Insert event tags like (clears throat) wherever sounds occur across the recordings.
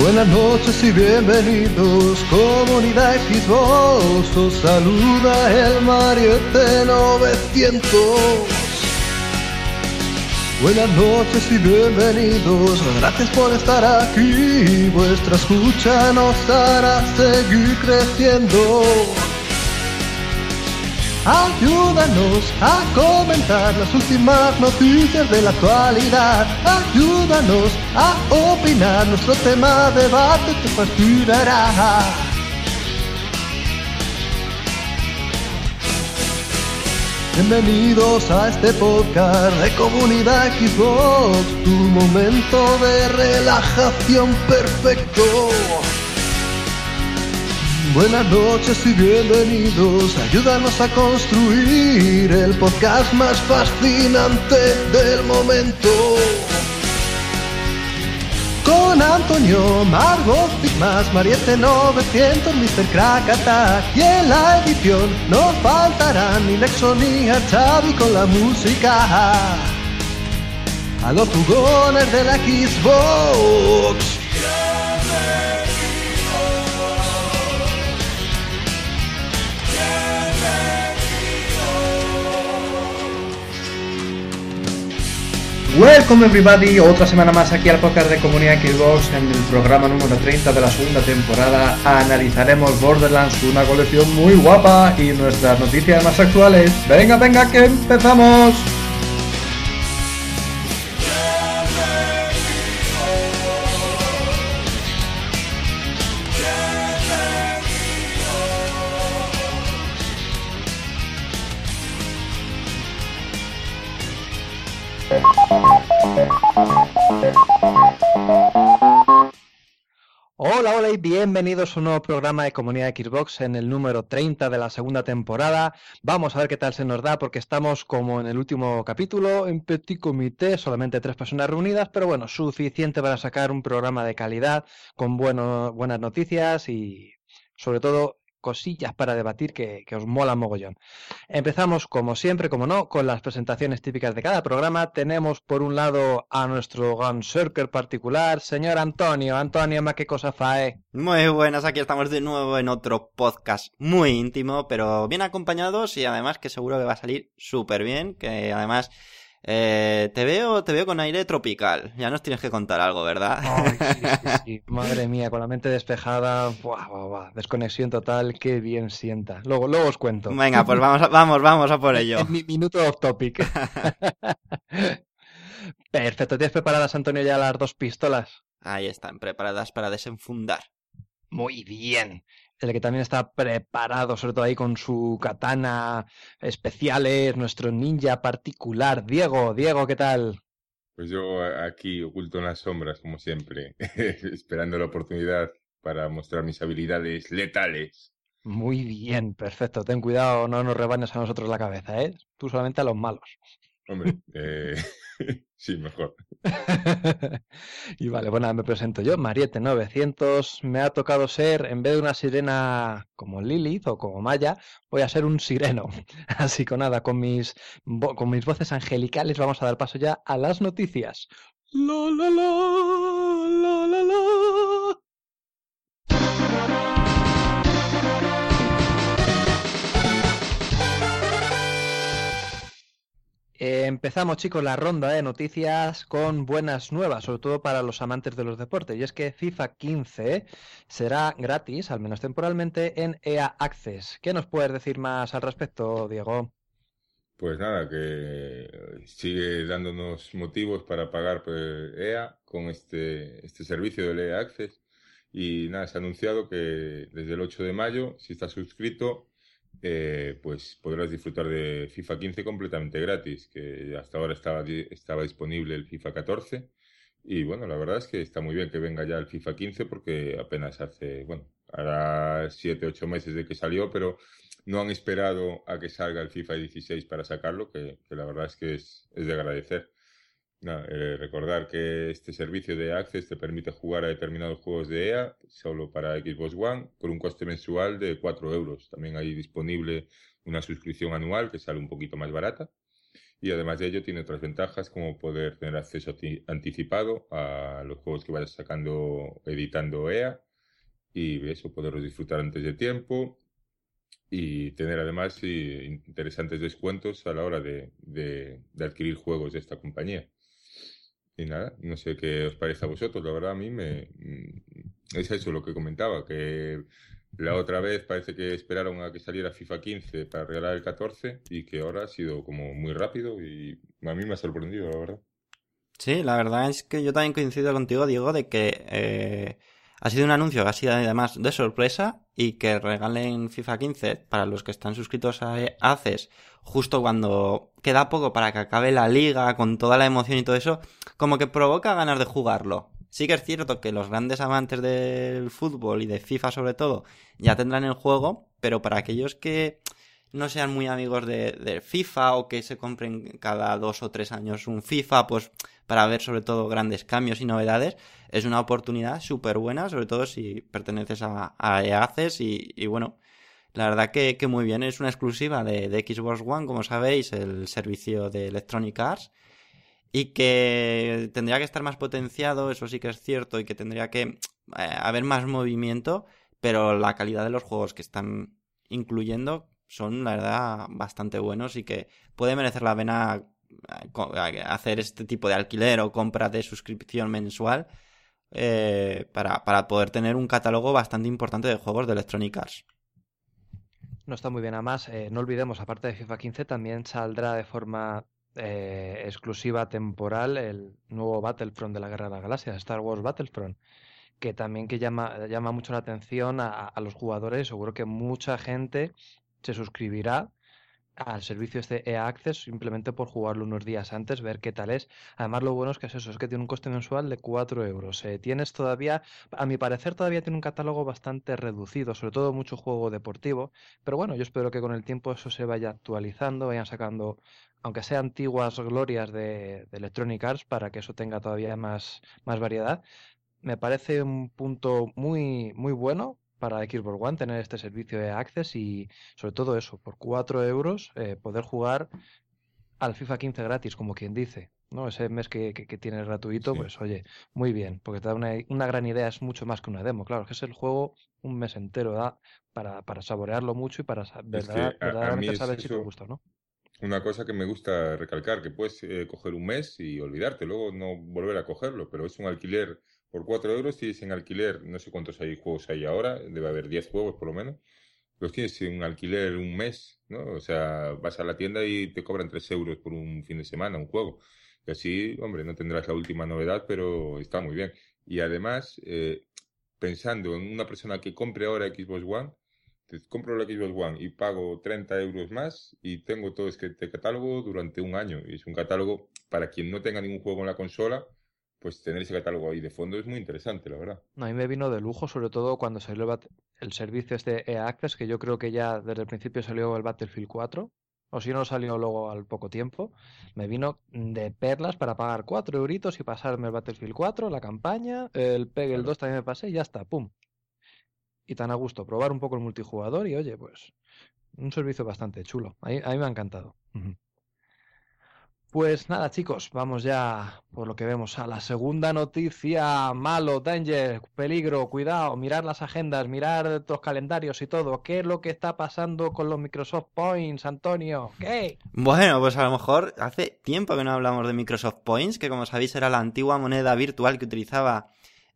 Buenas noches y bienvenidos, comunidad Xbox, os saluda el Mariette 900. Buenas noches y bienvenidos, gracias por estar aquí, vuestra escucha nos hará seguir creciendo. Ayúdanos a comentar las últimas noticias de la actualidad. Ayúdanos a opinar, nuestro tema de debate te fascinará. Bienvenidos a este podcast de Comunidad Xbox, tu momento de relajación perfecto. Buenas noches y bienvenidos, ayúdanos a construir el podcast más fascinante del momento. Con Antonio, Margot, más Mariette 900, Mr. Crack Attack y en la edición no faltarán ni Nexo ni Xavi con la música. A los jugones de la Xbox. Welcome everybody, otra semana más aquí al podcast de Comunidad Xbox en el programa número 30 de la segunda temporada. Analizaremos Borderlands, una colección muy guapa y nuestras noticias más actuales. Venga, venga, que empezamos. Bienvenidos a un nuevo programa de Comunidad Xbox en el número 30 de la segunda temporada. Vamos a ver qué tal se nos da porque estamos como en el último capítulo, en petit comité, solamente tres personas reunidas, pero bueno, suficiente para sacar un programa de calidad con bueno, buenas noticias y sobre todo cosillas para debatir que, que, os mola mogollón. Empezamos, como siempre, como no, con las presentaciones típicas de cada programa. Tenemos por un lado a nuestro Gunsurker particular, señor Antonio. Antonio, ¿más qué cosa fae? Muy buenas, aquí estamos de nuevo en otro podcast muy íntimo, pero bien acompañados y además que seguro que va a salir súper bien, que además... Eh, te veo, te veo con aire tropical. Ya nos tienes que contar algo, ¿verdad? Ay, sí, sí, (laughs) sí. Madre mía, con la mente despejada, buah, buah, buah. desconexión total, qué bien sienta. Luego, luego os cuento. Venga, pues vamos, a, vamos, vamos a por ello. En mi minuto off topic. (laughs) Perfecto, ¿tienes preparadas, Antonio, ya las dos pistolas? Ahí están, preparadas para desenfundar. Muy bien el que también está preparado, sobre todo ahí con su katana especiales, nuestro ninja particular, Diego. Diego, ¿qué tal? Pues yo aquí oculto en las sombras, como siempre, (laughs) esperando la oportunidad para mostrar mis habilidades letales. Muy bien, perfecto. Ten cuidado, no nos rebanes a nosotros la cabeza, ¿eh? Tú solamente a los malos. Hombre, (laughs) eh, (laughs) sí, mejor. (laughs) y vale, bueno, me presento yo, Mariette900. Me ha tocado ser, en vez de una sirena como Lilith o como Maya, voy a ser un sireno. (laughs) Así que nada, con mis, con mis voces angelicales vamos a dar paso ya a las noticias. La, la, la. Eh, empezamos, chicos, la ronda de noticias con buenas nuevas, sobre todo para los amantes de los deportes. Y es que FIFA 15 será gratis, al menos temporalmente, en EA Access. ¿Qué nos puedes decir más al respecto, Diego? Pues nada, que sigue dándonos motivos para pagar pues, EA con este, este servicio del EA Access. Y nada, se ha anunciado que desde el 8 de mayo, si estás suscrito, eh, pues podrás disfrutar de FIFA 15 completamente gratis, que hasta ahora estaba, estaba disponible el FIFA 14. Y bueno, la verdad es que está muy bien que venga ya el FIFA 15 porque apenas hace, bueno, hará 7, 8 meses de que salió, pero no han esperado a que salga el FIFA 16 para sacarlo, que, que la verdad es que es, es de agradecer. No, eh, recordar que este servicio de Access te permite jugar a determinados juegos de EA solo para Xbox One con un coste mensual de 4 euros. También hay disponible una suscripción anual que sale un poquito más barata. Y además de ello tiene otras ventajas como poder tener acceso anticipado a los juegos que vayas sacando, editando EA y eso, poderlos disfrutar antes de tiempo y tener además interesantes descuentos a la hora de, adquirir juegos de esta compañía. Y nada, no sé qué os parece a vosotros, la verdad a mí me... Mm, es eso lo que comentaba, que la otra vez parece que esperaron a que saliera FIFA 15 para regalar el 14 y que ahora ha sido como muy rápido y a mí me ha sorprendido, la verdad. Sí, la verdad es que yo también coincido contigo, Diego, de que eh, ha sido un anuncio que ha sido además de sorpresa y que regalen FIFA 15 para los que están suscritos a ACES justo cuando queda poco para que acabe la liga con toda la emoción y todo eso, como que provoca ganas de jugarlo. Sí que es cierto que los grandes amantes del fútbol y de FIFA sobre todo ya tendrán el juego, pero para aquellos que no sean muy amigos de, de, FIFA o que se compren cada dos o tres años un FIFA, pues para ver sobre todo grandes cambios y novedades, es una oportunidad súper buena, sobre todo si perteneces a, a EACES y, y, bueno, la verdad que, que, muy bien, es una exclusiva de, Xbox One, como sabéis, el servicio de Electronic Arts y que tendría que estar más potenciado, eso sí que es cierto, y que tendría que eh, haber más movimiento, pero la calidad de los juegos que están incluyendo son, la verdad, bastante buenos y que puede merecer la pena hacer este tipo de alquiler o compra de suscripción mensual eh, para, para, poder tener un catálogo bastante importante de juegos de Electronic Arts. No está muy bien. Además, eh, no olvidemos, aparte de FIFA 15, también saldrá de forma eh, exclusiva temporal el nuevo Battlefront de la Guerra de las Galaxias, Star Wars Battlefront, que también que llama, llama mucho la atención a, a los jugadores. Seguro que mucha gente se suscribirá al servicio este EA Access simplemente por jugarlo unos días antes, ver qué tal es. Además, lo bueno es que es eso, es que tiene un coste mensual de 4 euros. Eh, tienes todavía, a mi parecer, todavía tiene un catálogo bastante reducido, sobre todo mucho juego deportivo. Pero bueno, yo espero que con el tiempo eso se vaya actualizando, vayan sacando, aunque sea antiguas glorias de, de Electronic Arts, para que eso tenga todavía más, más variedad. Me parece un punto muy, muy bueno para Xbox One tener este servicio de Access y sobre todo eso, por 4 euros eh, poder jugar al FIFA 15 gratis, como quien dice. ¿no? Ese mes que, que, tienes gratuito, pues oye, muy bien, porque te da una, una, gran idea, es mucho más que una demo, claro, que es el juego un mes entero da para, para saborearlo mucho y para verdad, verdaderamente saber si te gusta no. Una cosa que me gusta recalcar, que puedes eh, coger un mes y olvidarte, luego no volver a cogerlo, pero es un alquiler por 4 euros tienes en alquiler, no sé cuántos hay juegos hay ahora, debe haber 10 juegos por lo menos. Los tienes en alquiler un mes, ¿no? O sea, vas a la tienda y te cobran 3 euros por un fin de semana, un juego. Y así, hombre, no tendrás la última novedad, pero está muy bien. Y además, eh, pensando en una persona que compre ahora Xbox One, compro la Xbox One y pago 30 euros más y tengo todo este catálogo durante un año. Y es un catálogo para quien no tenga ningún juego en la consola, pues tener ese catálogo ahí de fondo es muy interesante, la verdad. a mí me vino de lujo, sobre todo cuando salió el servicio este EA Access, que yo creo que ya desde el principio salió el Battlefield 4, o si no salió luego al poco tiempo, me vino de perlas para pagar 4 euritos y pasarme el Battlefield 4, la campaña, el PEG el 2 también me pasé y ya está, pum. Y tan a gusto, probar un poco el multijugador y oye, pues un servicio bastante chulo. A mí, a mí me ha encantado. Pues nada, chicos, vamos ya por lo que vemos a la segunda noticia. Malo, danger, peligro, cuidado, mirar las agendas, mirar los calendarios y todo. ¿Qué es lo que está pasando con los Microsoft Points, Antonio? ¿Qué? Bueno, pues a lo mejor hace tiempo que no hablamos de Microsoft Points, que como sabéis era la antigua moneda virtual que utilizaba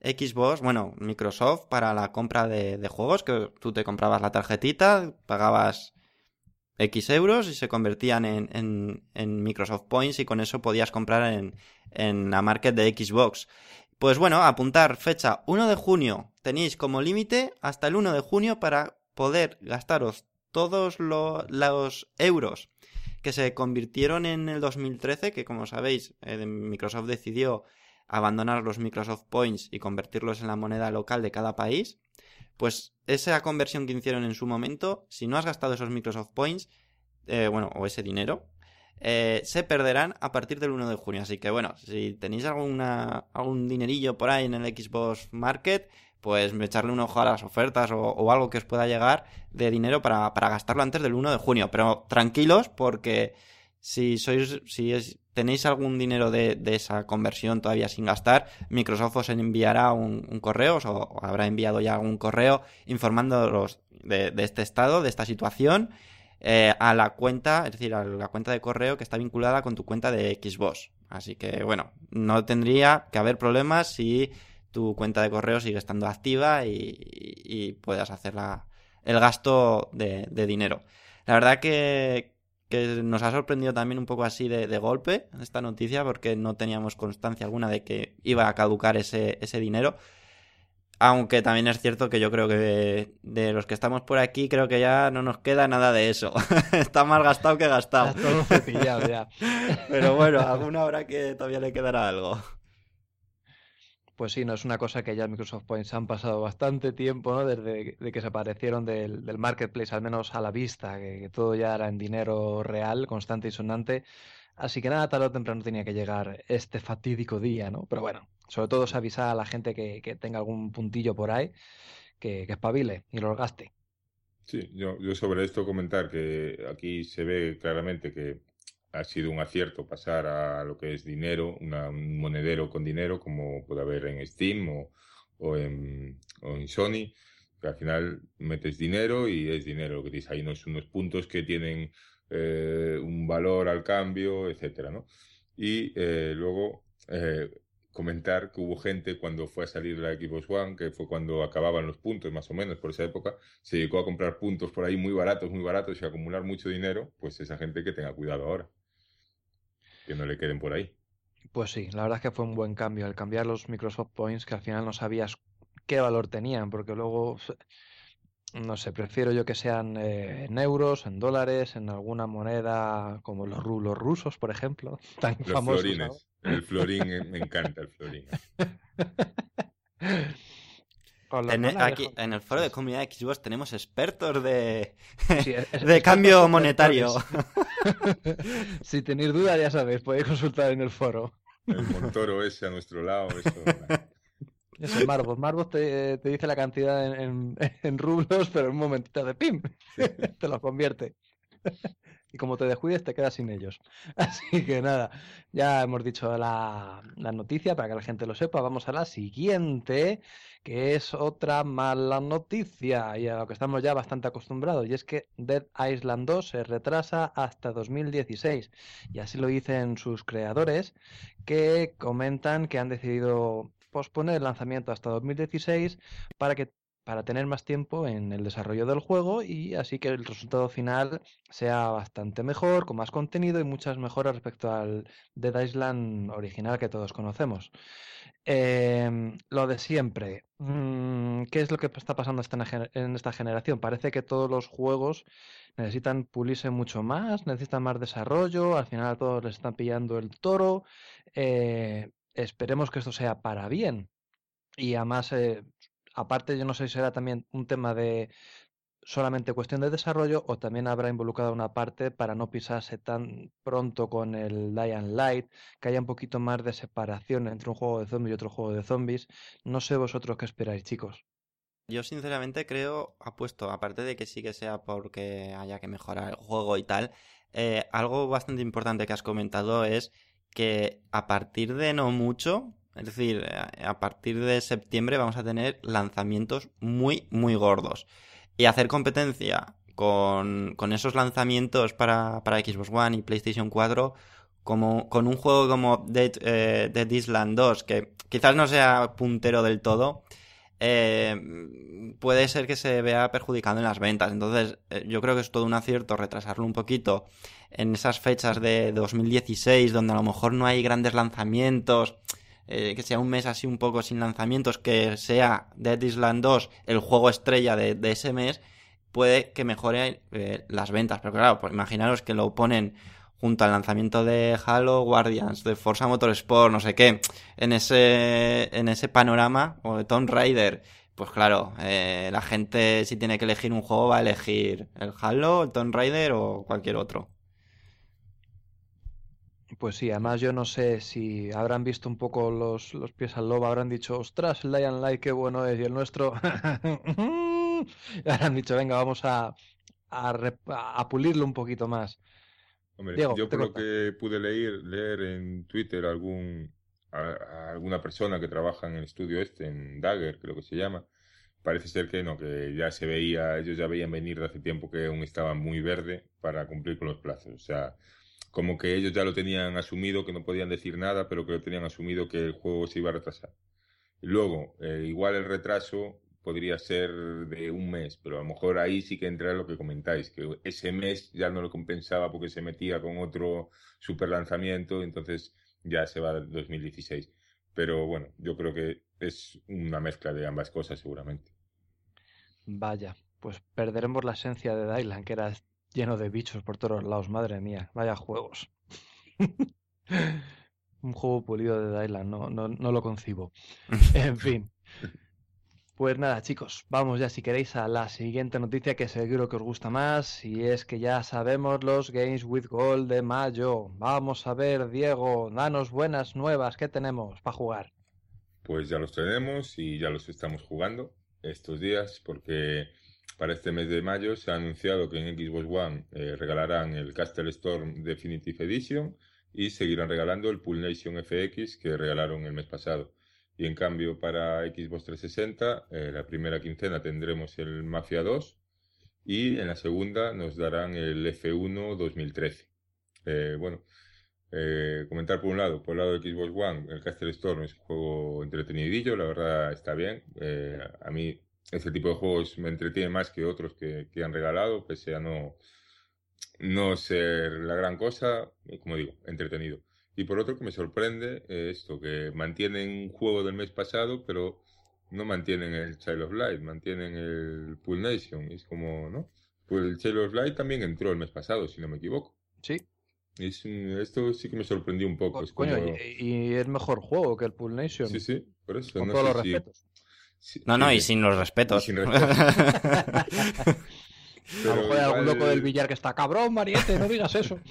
Xbox, bueno, Microsoft para la compra de, de juegos, que tú te comprabas la tarjetita, pagabas X euros y se convertían en, en, en, Microsoft Points y con eso podías comprar en, en la market de Xbox. Pues bueno, apuntar fecha 1 de junio. Tenéis como límite hasta el 1 de junio para poder gastaros todos lo, los euros que se convirtieron en el 2013, que como sabéis, eh, Microsoft decidió abandonar los Microsoft Points y convertirlos en la moneda local de cada país. Pues esa conversión que hicieron en su momento, si no has gastado esos Microsoft Points, eh, bueno, o ese dinero, eh, se perderán a partir del 1 de junio. Así que bueno, si tenéis algún dinerillo por ahí en el Xbox Market, pues echarle un ojo a las ofertas o, algo que os pueda llegar de dinero para, para, gastarlo antes del 1 de junio. Pero tranquilos porque si sois, si tenéis algún dinero de, esa conversión todavía sin gastar, Microsoft os enviará un, correo, o, habrá enviado ya algún correo informándolos de, de este estado, de esta situación, eh, a la cuenta, es decir, a la cuenta de correo que está vinculada con tu cuenta de Xbox. Así que, bueno, no tendría que haber problemas si tu cuenta de correo sigue estando activa y, puedas hacer el gasto de dinero. La verdad que, que nos ha sorprendido también un poco así de, golpe esta noticia porque no teníamos constancia alguna de que iba a caducar ese, ese dinero. Aunque también es cierto que yo creo que de, los que estamos por aquí, creo que ya no nos queda nada de eso. (laughs) Está más gastado que gastado. Está todo cepillado ya. (laughs) Pero bueno, alguna hora que todavía le quedará algo. Pues sí, no es una cosa que ya Microsoft Points han pasado bastante tiempo, ¿no? Desde que se aparecieron del, del marketplace, al menos a la vista, que, todo ya era en dinero real, constante y sonante. Así que nada, tarde o temprano tenía que llegar este fatídico día, ¿no? Pero bueno, sobre todo se avisa a la gente que, que tenga algún puntillo por ahí, que, que espabile y lo gaste. Sí, yo sobre esto comentar que aquí se ve claramente que ha sido un acierto pasar a lo que es dinero, un monedero con dinero, como puede haber en Steam o, en, Sony, que al final metes dinero y es dinero lo que tienes ahí, no es unos puntos que tienen eh, un valor al cambio, etcétera, ¿no? Y eh, luego eh, comentar que hubo gente cuando fue a salir la Xbox One, que fue cuando acababan los puntos, más o menos por esa época, se dedicó a comprar puntos por ahí muy baratos, muy baratos y acumular mucho dinero, pues esa gente que tenga cuidado ahora que no le queden por ahí. Pues sí, la verdad es que fue un buen cambio al cambiar los Microsoft Points que al final no sabías qué valor tenían, porque luego, no sé, prefiero yo que sean eh, en euros, en dólares, en alguna moneda como los, los rusos, por ejemplo, (laughs) tan los famosos. Florines. El florín, eh, me (laughs) encanta el florín. (laughs) En el, aquí, en el foro de comunidad Xbox tenemos expertos de, (laughs) de cambio monetario. (laughs) si tenéis dudas, ya sabéis, podéis consultar en el foro. El Montoro ese a nuestro lado. Eso... (laughs) Es el Marbos. Marbos te, te, dice la cantidad en, en, rublos, pero en un momentito de pim, te lo convierte y como te descuides te quedas sin ellos. (laughs) Así que nada, ya hemos dicho la, noticia para que la gente lo sepa. Vamos a la siguiente, que es otra mala noticia y a lo que estamos ya bastante acostumbrados, y es que Dead Island 2 se retrasa hasta 2016. Y así lo dicen sus creadores, que comentan que han decidido posponer el lanzamiento hasta 2016 para que para tener más tiempo en el desarrollo del juego y así que el resultado final sea bastante mejor, con más contenido y muchas mejoras respecto al Dead Island original que todos conocemos. Em, lo de siempre. Mm, ¿Qué es lo que está pasando en esta generación? Parece que todos los juegos necesitan pulirse mucho más, necesitan más desarrollo, al final a todos les están pillando el toro. Eh, esperemos que esto sea para bien. Y además, eh, aparte yo no sé si será también un tema de solamente cuestión de desarrollo o también habrá involucrado una parte para no pisarse tan pronto con el Dying Light, que haya un poquito más de separación entre un juego de zombies y otro juego de zombies. No sé vosotros qué esperáis, chicos. Yo sinceramente creo, apuesto, aparte de que sí que sea porque haya que mejorar el juego y tal, eh, algo bastante importante que has comentado es que a partir de no mucho, es decir, eh, a partir de septiembre vamos a tener lanzamientos muy, muy gordos. Y hacer competencia con, esos lanzamientos para, Xbox One y PlayStation 4 como, con un juego como Dead, eh, Dead Island 2, que quizás no sea puntero del todo, eh, puede ser que se vea perjudicado en las ventas. Entonces, yo creo que es todo un acierto retrasarlo un poquito en esas fechas de 2016, donde a lo mejor no hay grandes lanzamientos eh, que sea un mes así un poco sin lanzamientos, que sea Dead Island 2 el juego estrella de, ese mes, puede que mejore eh, las ventas. Pero claro, pues imaginaros que lo ponen junto al lanzamiento de Halo Guardians, de Forza Motorsport, no sé qué, en ese, en ese panorama, o de Tomb Raider, pues claro, eh, la gente si tiene que elegir un juego va a elegir el Halo, el Tomb Raider o cualquier otro. Pues sí, además yo no sé si habrán visto un poco los, los pies al lobo, habrán dicho, ostras, Lion Light qué bueno es, y el nuestro, (laughs) y habrán dicho, venga, vamos a, a, pulirlo un poquito más. Hombre, Diego, yo por lo que pude leer, leer en Twitter algún a, a alguna persona que trabaja en el estudio este, en Dagger, creo que se llama, parece ser que no, que ya se veía, ellos ya veían venir de hace tiempo que aún estaba muy verde para cumplir con los plazos. O sea, como que ellos ya lo tenían asumido, que no podían decir nada, pero que lo tenían asumido que el juego se iba a retrasar. Luego, eh, igual el retraso podría ser de un mes, pero a lo mejor ahí sí que entra lo que comentáis, que ese mes ya no lo compensaba porque se metía con otro super lanzamiento, entonces ya se va al 2016. Pero bueno, yo creo que es una mezcla de ambas cosas seguramente. Vaya, pues perderemos la esencia de Dylan, que era lleno de bichos por todos lados, madre mía, vaya juegos. (laughs) Un juego pulido de Dylan, no, no, no lo concibo. (laughs) En fin. Pues nada, chicos, vamos ya si queréis a la siguiente noticia que seguro que os gusta más y es que ya sabemos los Games with Gold de mayo. Vamos a ver, Diego, danos buenas nuevas, ¿qué tenemos para jugar? Pues ya los tenemos y ya los estamos jugando estos días porque para este mes de mayo se ha anunciado que en Xbox One eh, regalarán el Castle Storm Definitive Edition y seguirán regalando el Pool Nation FX que regalaron el mes pasado. Y en cambio para Xbox 360, eh, la primera quincena tendremos el Mafia 2 y en la segunda nos darán el F1 2013. Eh, bueno, comentar por un lado, por el lado de Xbox One, el Castle Storm es un juego entretenidillo, la verdad está bien. A mí este tipo de juegos me entretiene más que otros que, que han regalado, pese a no, no ser la gran cosa, eh, como digo, entretenido. Y por otro que me sorprende eh, esto, que mantienen un juego del mes pasado, pero no mantienen el Child of Light, mantienen el Pool Nation. Es como, ¿no? Pues el Child of Light también entró el mes pasado, si no me equivoco. Sí, es esto sí que me sorprendió un poco. co- Es como... coño, y, y es mejor juego que el Pool Nation, Sí, sí, por eso. con no todos sé los respetos. si- No, no, y sin los respetos. Sin (laughs) respeto. A lo mejor hay algún loco del billar que está cabrón, Mariette, no digas eso. (laughs)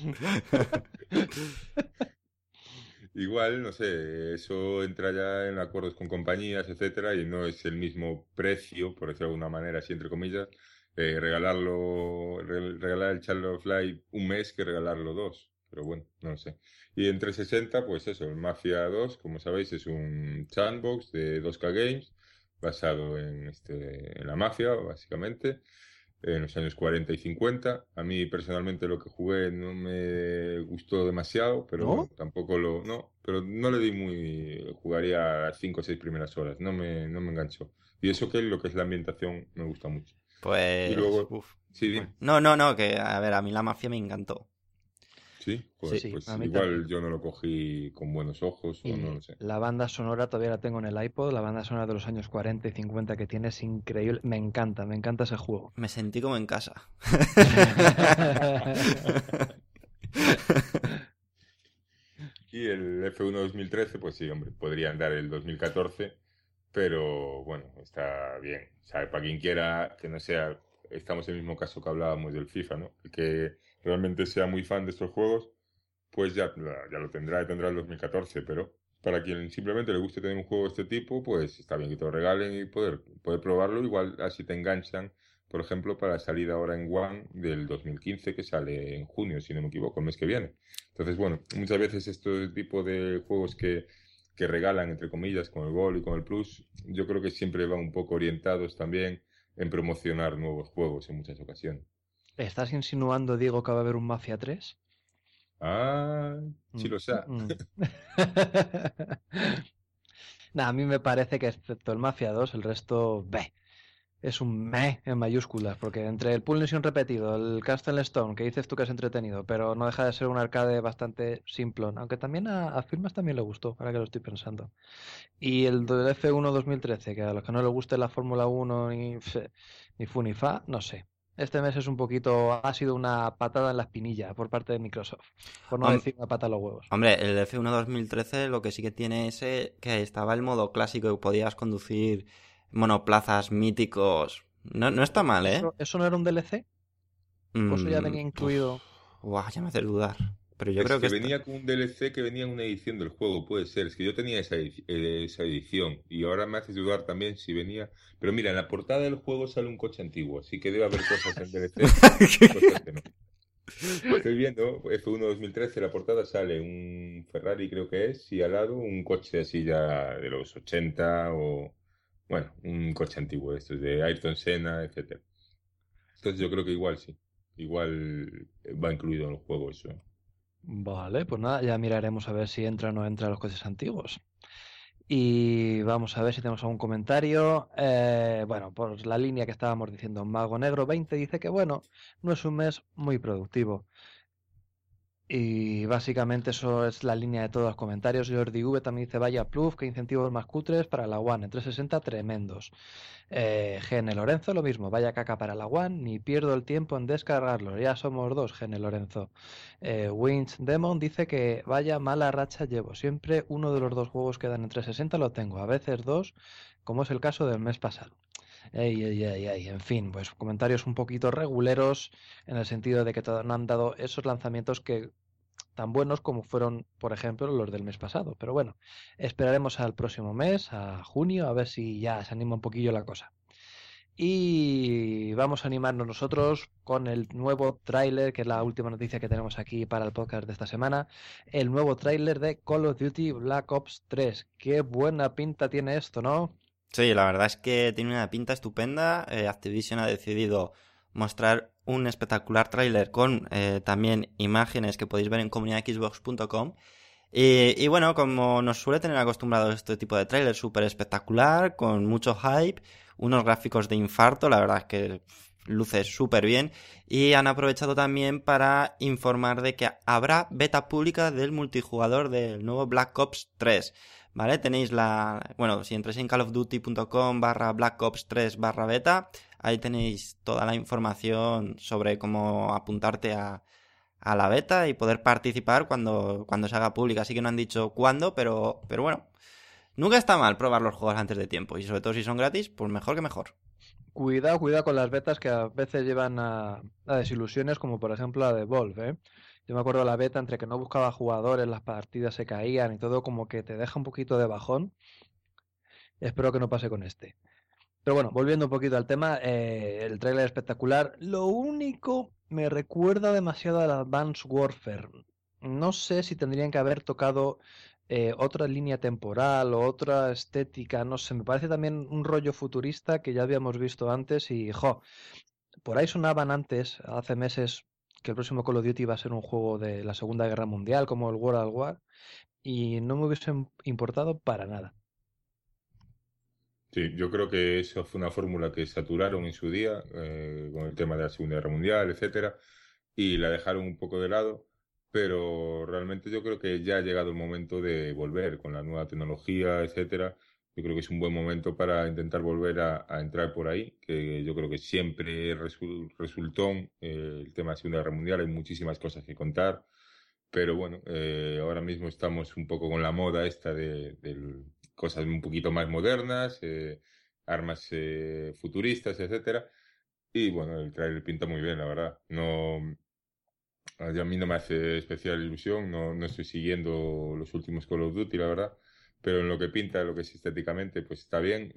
Igual, no sé, eso entra ya en acuerdos con compañías, etcétera, y no es el mismo precio, por decirlo de alguna manera, así entre comillas, eh, regalarlo, re- regalar el of Light un mes que regalarlo dos. Pero bueno, no lo sé. Y en 360, pues eso, el Mafia 2, como sabéis, es un sandbox de 2K Games, basado en, este, en la mafia, básicamente, en los años 40 y 50. A mí personalmente lo que jugué no me gustó demasiado, pero ¿No? bueno, tampoco lo... No, pero no le di muy... Jugaría las 5 o 6 primeras horas, no me, no me enganchó. Y eso que lo que es la ambientación me gusta mucho. Pues. Y luego- uf. Sí, dime. No, no, no, que a ver, a mí la mafia me encantó. Sí, pues, Sí, pues a mí igual también. yo no lo cogí con buenos ojos o Y no lo sé. la banda sonora todavía la tengo en el iPod, la banda sonora de los años 40 y 50 que tiene es increíble, me encanta, me encanta ese juego. Me sentí como en casa. Y el F1 2013, pues sí, hombre, podría andar el 2014, pero bueno, está bien. O sea, para quien quiera que no sea, estamos en el mismo caso que hablábamos del FIFA, ¿no? Que realmente sea muy fan de estos juegos, pues ya, ya lo tendrá y tendrá el 2014, pero para quien simplemente le guste tener un juego de este tipo, pues está bien que te lo regalen y poder, poder probarlo, igual así te enganchan, por ejemplo, para la salida ahora en One del 2015, que sale en junio, si no me equivoco, el mes que viene. Entonces, bueno, muchas veces este tipo de juegos que, que regalan, entre comillas, con el Gol y con el Plus, yo creo que siempre van un poco orientados también en promocionar nuevos juegos en muchas ocasiones. ¿Estás insinuando, Diego, que va a haber un Mafia 3? Ah, sí lo sé. Mm. (laughs) Nah, a mí me parece que excepto el Mafia 2, el resto, ve. Es un me en mayúsculas, porque entre el Pool Nation repetido, el Castle Stone, que dices tú que es entretenido, pero no deja de ser un arcade bastante simplón, aunque también a, a Filmas también le gustó, ahora que lo estoy pensando. Y el del F1 2013, que a los que no les guste la Fórmula 1 ni, ni fu ni fa, no sé. Este mes es un poquito, ha sido una patada en la espinilla por parte de Microsoft, por no Hom- decir una pata a los huevos. Hombre, el F1 2013 lo que sí que tiene es eh, que estaba el modo clásico y podías conducir monoplazas míticos. No, no está mal, ¿eh? ¿Eso, eso no era un DLC? ¿O eso ya Mm, venía incluido? Guau, ya me haces dudar. Pero yo Es creo que, venía con un DLC que venía en una edición del juego, puede ser. Es que yo tenía esa, eh, esa edición y ahora me haces dudar también si venía. Pero mira, en la portada del juego sale un coche antiguo, así que debe haber cosas en DLC. (laughs) cosas que no. Estoy viendo, F1 2013, la portada sale un Ferrari, creo que es, y al lado un coche así ya de los 80 o, bueno, un coche antiguo, estos de Ayrton Senna, etcétera. Entonces yo creo que igual sí, igual va incluido en el juego eso. Vale, pues nada, ya miraremos a ver si entra o no entra los coches antiguos. Y vamos a ver si tenemos algún comentario. Eh, bueno, por la línea que estábamos diciendo, Mago Negro 20 dice que bueno, no es un mes muy productivo. Y básicamente eso es la línea de todos los comentarios. Jordi V también dice, vaya pluf, que incentivos más cutres para la One en 360 tremendos. Eh, Gene Lorenzo lo mismo, vaya caca para la One, ni pierdo el tiempo en descargarlo. Ya somos dos, Gene Lorenzo. Eh, Winch Demon dice que vaya mala racha llevo. Siempre uno de los dos juegos que dan en 360 lo tengo, a veces dos, como es el caso del mes pasado. Ey, ey, ey. En fin, pues comentarios un poquito reguleros en el sentido de que no han dado esos lanzamientos que tan buenos como fueron, por ejemplo, los del mes pasado. Pero bueno, esperaremos al próximo mes, a junio, a ver si ya se anima un poquillo la cosa. Y vamos a animarnos nosotros con el nuevo tráiler, que es la última noticia que tenemos aquí para el podcast de esta semana. El nuevo tráiler de Call of Duty Black Ops 3. Qué buena pinta tiene esto, ¿no? Sí, la verdad es que tiene una pinta estupenda. Eh, Activision ha decidido mostrar un espectacular tráiler con eh, también imágenes que podéis ver en comunidadxbox.com. Y, y, bueno, como nos suele tener acostumbrados este tipo de tráiler súper espectacular, con mucho hype, unos gráficos de infarto, la verdad es que luce súper bien. Y han aprovechado también para informar de que habrá beta pública del multijugador del nuevo Black Ops 3. ¿Vale? Tenéis la... Bueno, si entréis en callofduty.com barra Black Ops 3 barra beta, Ahí tenéis toda la información sobre cómo apuntarte a, la beta y poder participar cuando, cuando se haga pública. Así que no han dicho cuándo, pero, pero bueno, nunca está mal probar los juegos antes de tiempo. Y sobre todo si son gratis, pues mejor que mejor. Cuidado, cuidado con las betas que a veces llevan a, desilusiones, como por ejemplo la de Wolf, ¿eh? Yo me acuerdo de la beta entre que no buscaba jugadores, las partidas se caían y todo, como que te deja un poquito de bajón. Espero que no pase con este. Pero bueno, volviendo un poquito al tema, eh, el trailer espectacular. Lo único me recuerda demasiado al Advanced Warfare. No sé si tendrían que haber tocado eh, otra línea temporal o otra estética, no sé, me parece también un rollo futurista que ya habíamos visto antes y, jo, por ahí sonaban antes, hace meses, que el próximo Call of Duty iba a ser un juego de la Segunda Guerra Mundial como el World War y no me hubiese importado para nada. Sí, yo creo que esa fue una fórmula que saturaron en su día eh, con el tema de la Segunda Guerra Mundial, etcétera, y la dejaron un poco de lado, pero realmente yo creo que ya ha llegado el momento de volver con la nueva tecnología, etcétera. Yo creo que es un buen momento para intentar volver a, entrar por ahí, que yo creo que siempre resultó eh, el tema de la Segunda Guerra Mundial, hay muchísimas cosas que contar, pero bueno, eh, ahora mismo estamos un poco con la moda esta de, del cosas un poquito más modernas, eh, armas eh, futuristas, etcétera. Y bueno, el trailer pinta muy bien, la verdad. No, a mí no me hace especial ilusión, no, no estoy siguiendo los últimos Call of Duty, la verdad. Pero en lo que pinta, lo que es estéticamente, pues está bien.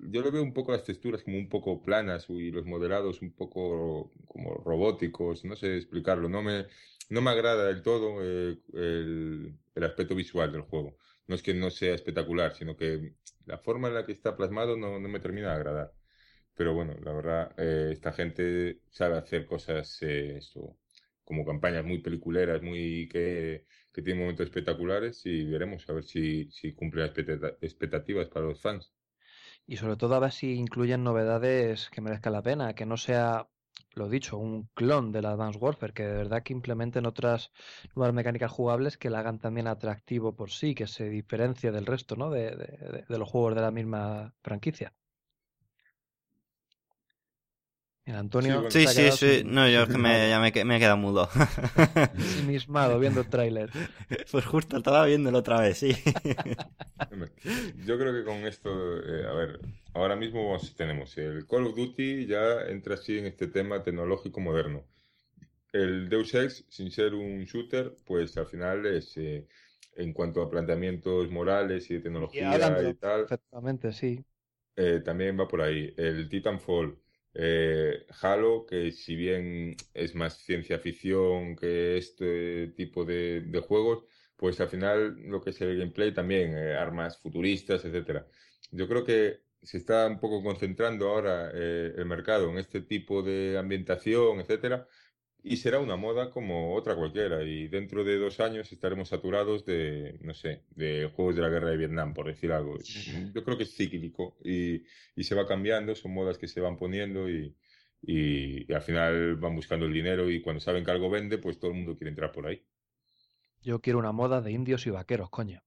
Yo lo veo un poco las texturas como un poco planas y los modelados un poco como robóticos, no sé explicarlo. No me, no me agrada del todo eh, el, el aspecto visual del juego no es que no sea espectacular, sino que la forma en la que está plasmado no, me termina de agradar. Pero bueno, la verdad, eh, esta gente sabe hacer cosas eh, como campañas muy peliculeras, muy que, que tienen momentos espectaculares y veremos a ver si, si cumple las expectativas para los fans. Y sobre todo a ver si incluyen novedades que merezcan la pena, que no sea lo dicho, un clon del Advanced Warfare, que de verdad que implementen otras nuevas mecánicas jugables que la hagan también atractivo por sí, que se diferencie del resto, ¿no? De, de, los juegos de la misma franquicia. Antonio. Sí, sí, sí. No, yo es que me, ya me, me he quedado mudo. (laughs) (laughs) Mismado viendo el tráiler. (laughs) Pues justo estaba viéndolo otra vez, sí. Yo creo que con esto, eh, a ver, ahora mismo tenemos el Call of Duty ya entra así en este tema tecnológico moderno. El Deus Ex, sin ser un shooter, pues al final es eh, en cuanto a planteamientos morales y de tecnología y, tal. Perfectamente, sí. Eh, también va por ahí. El Titanfall Eh, Halo, que si bien es más ciencia ficción que este tipo de, juegos, pues al final lo que es el gameplay también, eh, armas futuristas, etcétera. Yo creo que se está un poco concentrando ahora eh, el mercado en este tipo de ambientación, etcétera, y será una moda como otra cualquiera. Y dentro de dos años estaremos saturados de, no sé, de juegos de la guerra de Vietnam, por decir algo. Yo creo que es cíclico y, y se va cambiando, son modas que se van poniendo y, y, y al final van buscando el dinero y cuando saben que algo vende, pues todo el mundo quiere entrar por ahí. Yo quiero una moda de indios y vaqueros, coño.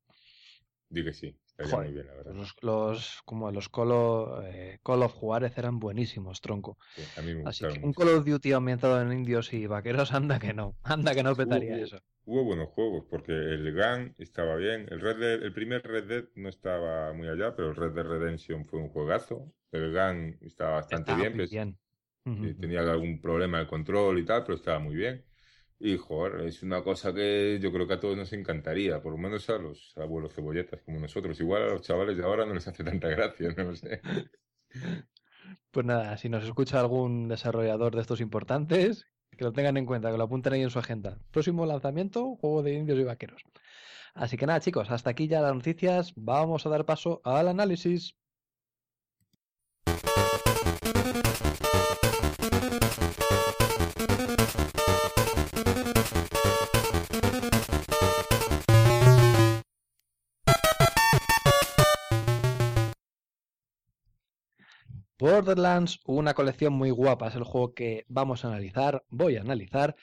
Di que sí, Joder, muy bien, la verdad. Los, los- como los Call of, eh, Call of Juárez eran buenísimos, tronco. Sí, a mí me Así que un. Call of Duty ambientado en indios y vaqueros, (laughs) anda que no, anda que no petaría Hubo- eso. Hubo buenos juegos, porque el GAN estaba bien. El, Red Dead- el primer Red Dead no estaba muy allá, pero el Red Dead Redemption fue un juegazo. El GAN estaba bastante Estaba bien, pues, eh, tenía algún problema de control y tal, pero estaba muy bien. Y, joder, es una cosa que yo creo que a todos nos encantaría, por lo menos a los abuelos cebolletas como nosotros. Igual a los chavales de ahora no les hace tanta gracia, (laughs) no lo sé. Pues nada, si nos escucha algún desarrollador de estos importantes, que lo tengan en cuenta, que lo apunten ahí en su agenda. Próximo lanzamiento, juego de indios y vaqueros. Así que nada, chicos, hasta aquí ya las noticias. Vamos a dar paso al análisis. Borderlands, una colección muy guapa, es el juego que vamos a analizar, voy a analizar.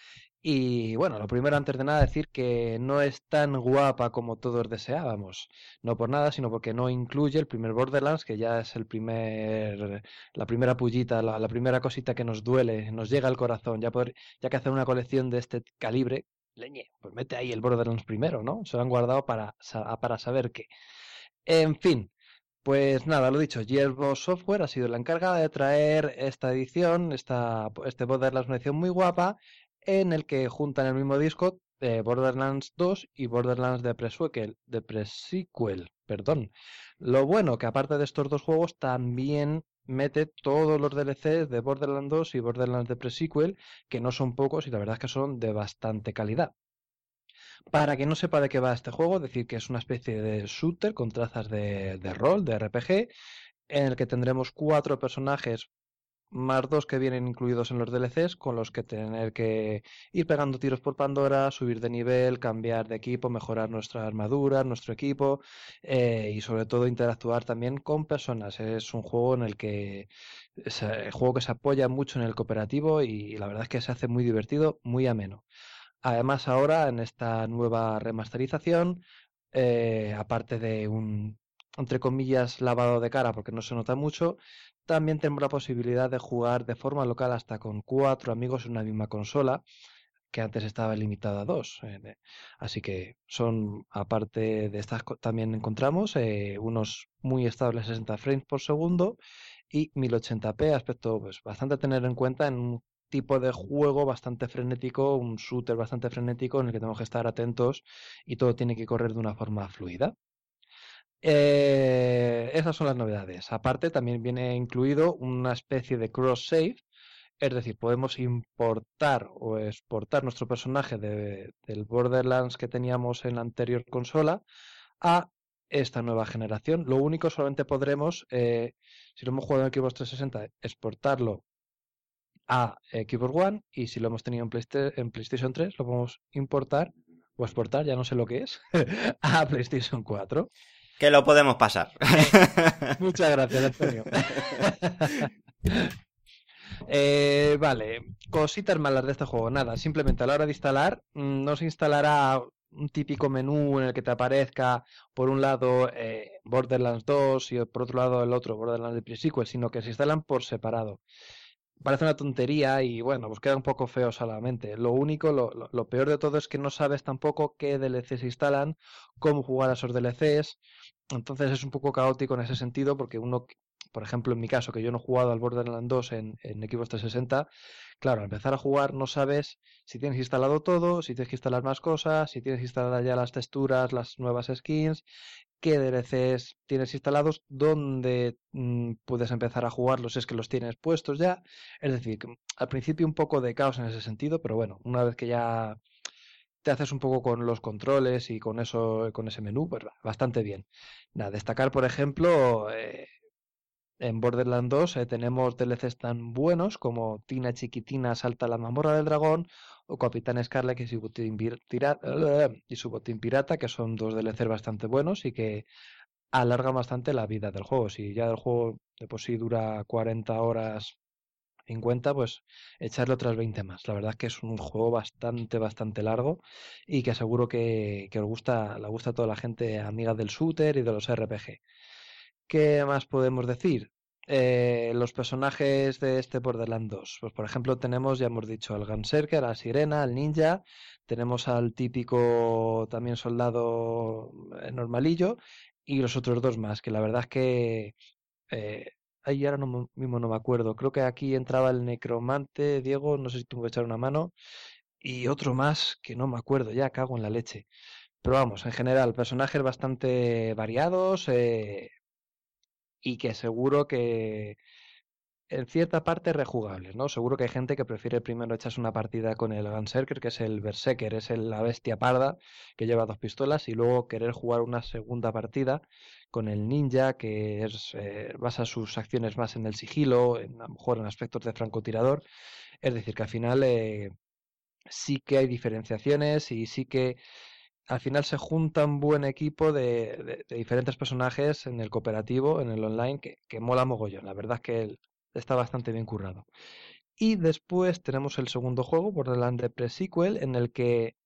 Y bueno, lo primero antes de nada decir que no es tan guapa como todos deseábamos. No por nada, sino porque no incluye el primer Borderlands, que ya es el primer, la primera pullita, la, primera cosita que nos duele, nos llega al corazón. Ya, ya que hacer una colección de este calibre, leñe, pues mete ahí el Borderlands primero, ¿no? Se lo han guardado para, para saber qué. En fin. Pues nada, lo dicho, Gearbox Software ha sido la encargada de traer esta edición, esta, este Borderlands, una edición muy guapa, en el que juntan el mismo disco eh, Borderlands 2 y Borderlands de Pre-Sequel, de Pre-Sequel, perdón. Lo bueno que aparte de estos dos juegos también mete todos los DLCs de Borderlands 2 y Borderlands de Pre-Sequel, que no son pocos y la verdad es que son de bastante calidad. Para quien no sepa de qué va este juego, decir que es una especie de shooter con trazas de, rol, de RPG, en el que tendremos cuatro personajes más dos que vienen incluidos en los DLCs, con los que tener que ir pegando tiros por Pandora, subir de nivel, cambiar de equipo, mejorar nuestra armadura, nuestro equipo eh, y sobre todo interactuar también con personas. Es un juego en el que es eh, juego que se apoya mucho en el cooperativo y la verdad es que se hace muy divertido, muy ameno. Además, ahora en esta nueva remasterización, eh, aparte de un, entre comillas, lavado de cara, porque no se nota mucho, también la posibilidad de jugar de forma local hasta con cuatro amigos en una misma consola, que antes estaba limitada a dos. eh, así que son, aparte de estas, también encontramos eh, unos muy estables 60 frames por segundo y 1080p, aspecto pues, bastante a tener en cuenta en un tipo de juego bastante frenético, un shooter bastante frenético en el que tenemos que estar atentos y todo tiene que correr de una forma fluida. Eh, esas son las novedades. Aparte, también viene incluido una especie de cross-save, es decir, podemos importar o exportar nuestro personaje de- del Borderlands que teníamos en la anterior consola a esta nueva generación. Lo único, solamente podremos, eh, si lo hemos jugado en Xbox 360, exportarlo a Xbox One y si lo hemos tenido en, Playste- en PlayStation 3, lo podemos importar o exportar, ya no sé lo que es, (laughs) a PlayStation 4. Que lo podemos pasar. (laughs) Muchas gracias, Antonio. (laughs) Eh, vale, cositas malas de este juego. Nada, simplemente a la hora de instalar, mm, no se instalará un típico menú en el que te aparezca por un lado eh, Borderlands 2 y por otro lado el otro Borderlands de Pre-Sequel, sino que se instalan por separado. Parece una tontería y bueno, pues queda un poco feo solamente. Lo único, lo, lo- lo peor de todo es que no sabes tampoco qué DLCs se instalan, cómo jugar a esos DLCs. Entonces es un poco caótico en ese sentido porque uno, por ejemplo, en mi caso, que yo no he jugado al Borderlands 2 en, en Xbox 360, claro, al empezar a jugar no sabes si tienes instalado todo, si tienes que instalar más cosas, si tienes instaladas ya las texturas, las nuevas skins. Qué DLCs tienes instalados, dónde mm, puedes empezar a jugarlos si es que los tienes puestos ya. Es decir, al principio un poco de caos en ese sentido, pero bueno, una vez que ya te haces un poco con los controles y con eso, con ese menú, pues bastante bien. Nada, destacar, por ejemplo, eh, en Borderlands 2 eh, tenemos DLCs tan buenos como Tina Chiquitina salta la mamorra del dragón o Capitán Scarlet y su botín, (clears throat) y su botín pirata, que son dos DLCs bastante buenos y que alargan bastante la vida del juego. Si ya el juego de por sí dura 40 horas 50, pues echarle otras 20 más. La verdad es que es un juego bastante, bastante largo y que seguro que, que os gusta, le gusta a toda la gente amiga del shooter y de los RPG. ¿Qué más podemos decir? Eh, los personajes de este Borderlands 2. Pues por ejemplo tenemos, ya hemos dicho, al Gunserker, a la Sirena, al Ninja, tenemos al típico también soldado eh, normalillo y los otros dos más, que la verdad es que eh, ahí ahora no, mismo no me acuerdo. Creo que aquí entraba el necromante, Diego, no sé si tú me echar una mano, y otro más que no me acuerdo, ya cago en la leche. Pero vamos, en general, personajes bastante variados eh, y que seguro que en cierta parte rejugables, ¿no? Seguro que hay gente que prefiere primero echarse una partida con el Gunserker, que es el Berserker, es la bestia parda que lleva dos pistolas, y luego querer jugar una segunda partida con el ninja, que es, eh, basa sus acciones más en el sigilo, en, a lo mejor en aspectos de francotirador. Es decir, que al final eh, sí que hay diferenciaciones y sí que al final se junta un buen equipo de, diferentes personajes en el cooperativo, en el online, que, mola mogollón. La verdad es que está bastante bien currado. Y después tenemos el segundo juego, Borderlands Pre-Sequel, en el que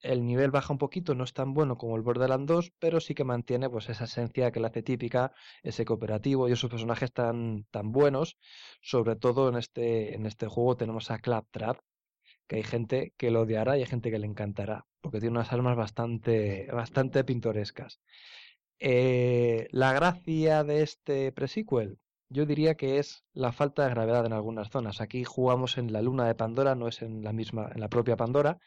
el nivel baja un poquito, no es tan bueno como el Borderlands 2, pero sí que mantiene pues esa esencia que la hace típica, ese cooperativo y esos personajes tan, tan buenos. Sobre todo en este, en este juego tenemos a Claptrap, que hay gente que lo odiará y hay gente que le encantará, porque tiene unas armas bastante, bastante pintorescas. Eh, la gracia de este pre-sequel, yo diría que es la falta de gravedad en algunas zonas. Aquí jugamos en la luna de Pandora, no es en la misma, en la propia Pandora,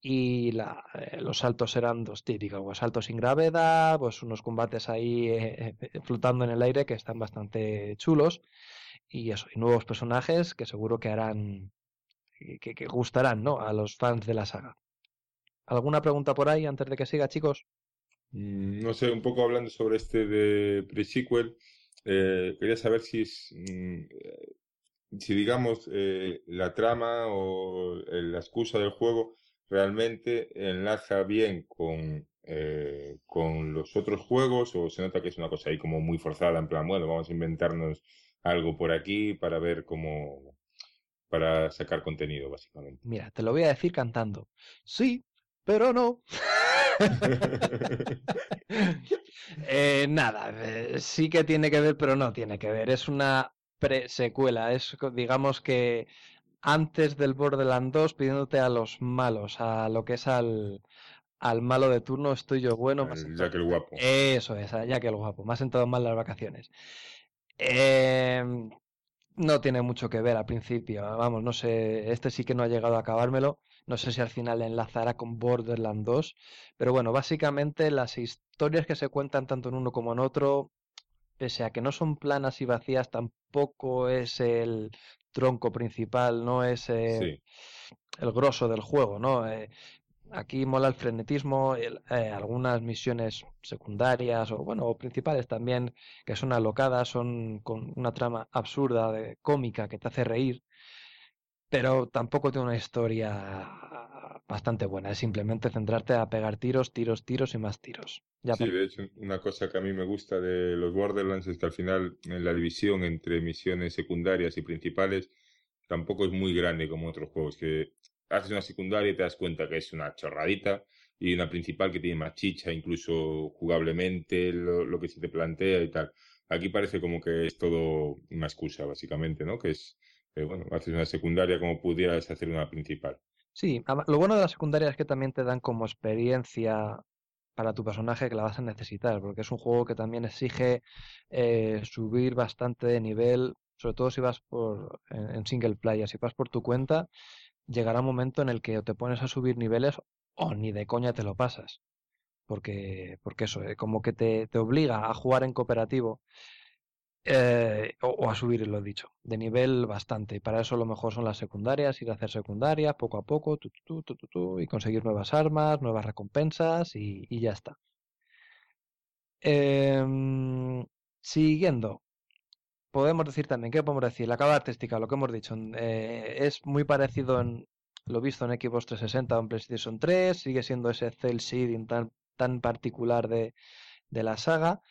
y eh, los saltos eran dos típicos, saltos sin gravedad, pues unos combates ahí eh, flotando en el aire que están bastante chulos, y eso, y nuevos personajes que seguro que harán que, gustarán ¿no? a los fans de la saga. ¿Alguna pregunta por ahí antes de que siga, chicos? Mm, no sé, un poco hablando sobre este de pre-sequel, eh, quería saber si es, mm, eh, si digamos, eh, la trama o la excusa del juego realmente enlaza bien con, con los otros juegos o se nota que es una cosa ahí como muy forzada, en plan, bueno, vamos a inventarnos algo por aquí para ver cómo, para sacar contenido, básicamente. Mira, te lo voy a decir cantando. Sí, pero no. (laughs) Eh, nada, eh, sí que tiene que ver, pero no tiene que ver. Es una pre-secuela. Es, digamos que antes del Borderlands 2 pidiéndote a los malos, a lo que es al, al malo de turno, estoy yo bueno. ya que el guapo. Eso es, ya que el guapo. Me ha sentado mal las vacaciones. Eh, no tiene mucho que ver al principio. Vamos, no sé, este sí que no ha llegado a acabármelo. No sé si al final enlazará con Borderlands 2. Pero bueno, básicamente las historias que se cuentan tanto en uno como en otro, pese a que no son planas y vacías, tampoco es el tronco principal, no es el grosso del juego, ¿no? Eh, Aquí mola el frenetismo, eh, algunas misiones secundarias o bueno, o principales también que son alocadas, son con una trama absurda, de, cómica que te hace reír, pero tampoco tiene una historia bastante buena, es simplemente centrarte a pegar tiros, tiros, tiros y más tiros. sí, de hecho, una cosa que a mí me gusta de los Borderlands es que al final en la división entre misiones secundarias y principales tampoco es muy grande como otros juegos, que haces una secundaria y te das cuenta que es una chorradita y una principal que tiene más chicha, incluso jugablemente, lo, que se te plantea y tal. Aquí parece como que es todo una excusa, básicamente, ¿no? Que es, eh, bueno, haces una secundaria como pudieras hacer una principal. Sí, lo bueno de la secundaria es que también te dan como experiencia para tu personaje que la vas a necesitar, porque es un juego que también exige eh, subir bastante de nivel, sobre todo si vas por en single player, si vas por tu cuenta, llegará un momento en el que te pones a subir niveles o ni de coña te lo pasas. porque, porque eso, eh, como que te, te obliga a jugar en cooperativo eh, o, a subir, lo dicho, de nivel bastante. Para eso lo mejor son las secundarias, ir a hacer secundarias poco a poco, y conseguir nuevas armas, nuevas recompensas y, ya está. Em, siguiendo, podemos decir también, ¿qué podemos decir? La cava artística, lo que hemos dicho, eh, es muy parecido en lo visto en Xbox 360 o en PlayStation 3, sigue siendo ese cel shading tan, tan particular de, de la saga.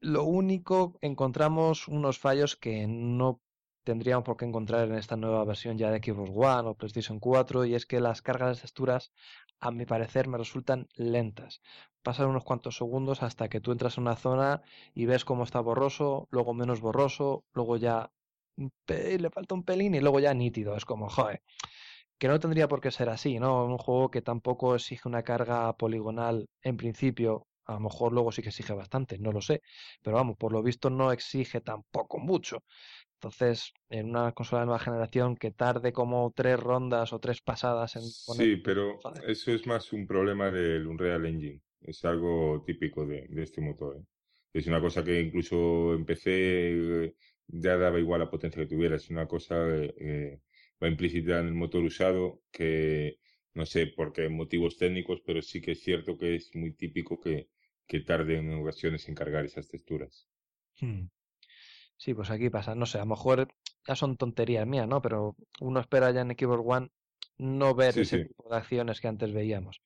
Lo único, encontramos unos fallos que no tendríamos por qué encontrar en esta nueva versión ya de Xbox One o PlayStation 4 y es que las cargas de texturas a mi parecer me resultan lentas. Pasan unos cuantos segundos hasta que tú entras en una zona y ves cómo está borroso, luego menos borroso, luego ya le falta un pelín y luego ya nítido. Es como, joder, que no tendría por qué ser así, ¿no? Un juego que tampoco exige una carga poligonal en principio a lo mejor luego sí que exige bastante, no lo sé. Pero vamos, por lo visto no exige tampoco mucho. Entonces, en una consola de nueva generación que tarde como tres rondas o tres pasadas en poner... Sí, pero eso es más un problema del Unreal Engine. Es algo típico de, este motor. ¿eh? Es una cosa que incluso empecé, eh, ya daba igual la potencia que tuviera. Es una cosa eh, va implícita en el motor usado que no sé por qué motivos técnicos, pero sí que es cierto que es muy típico que, que tarde en ocasiones en cargar esas texturas. Hmm. Sí, pues aquí pasa, no sé, a lo mejor ya son tonterías mías, ¿no? Pero uno espera ya en Xbox One no ver ese tipo de acciones que antes veíamos.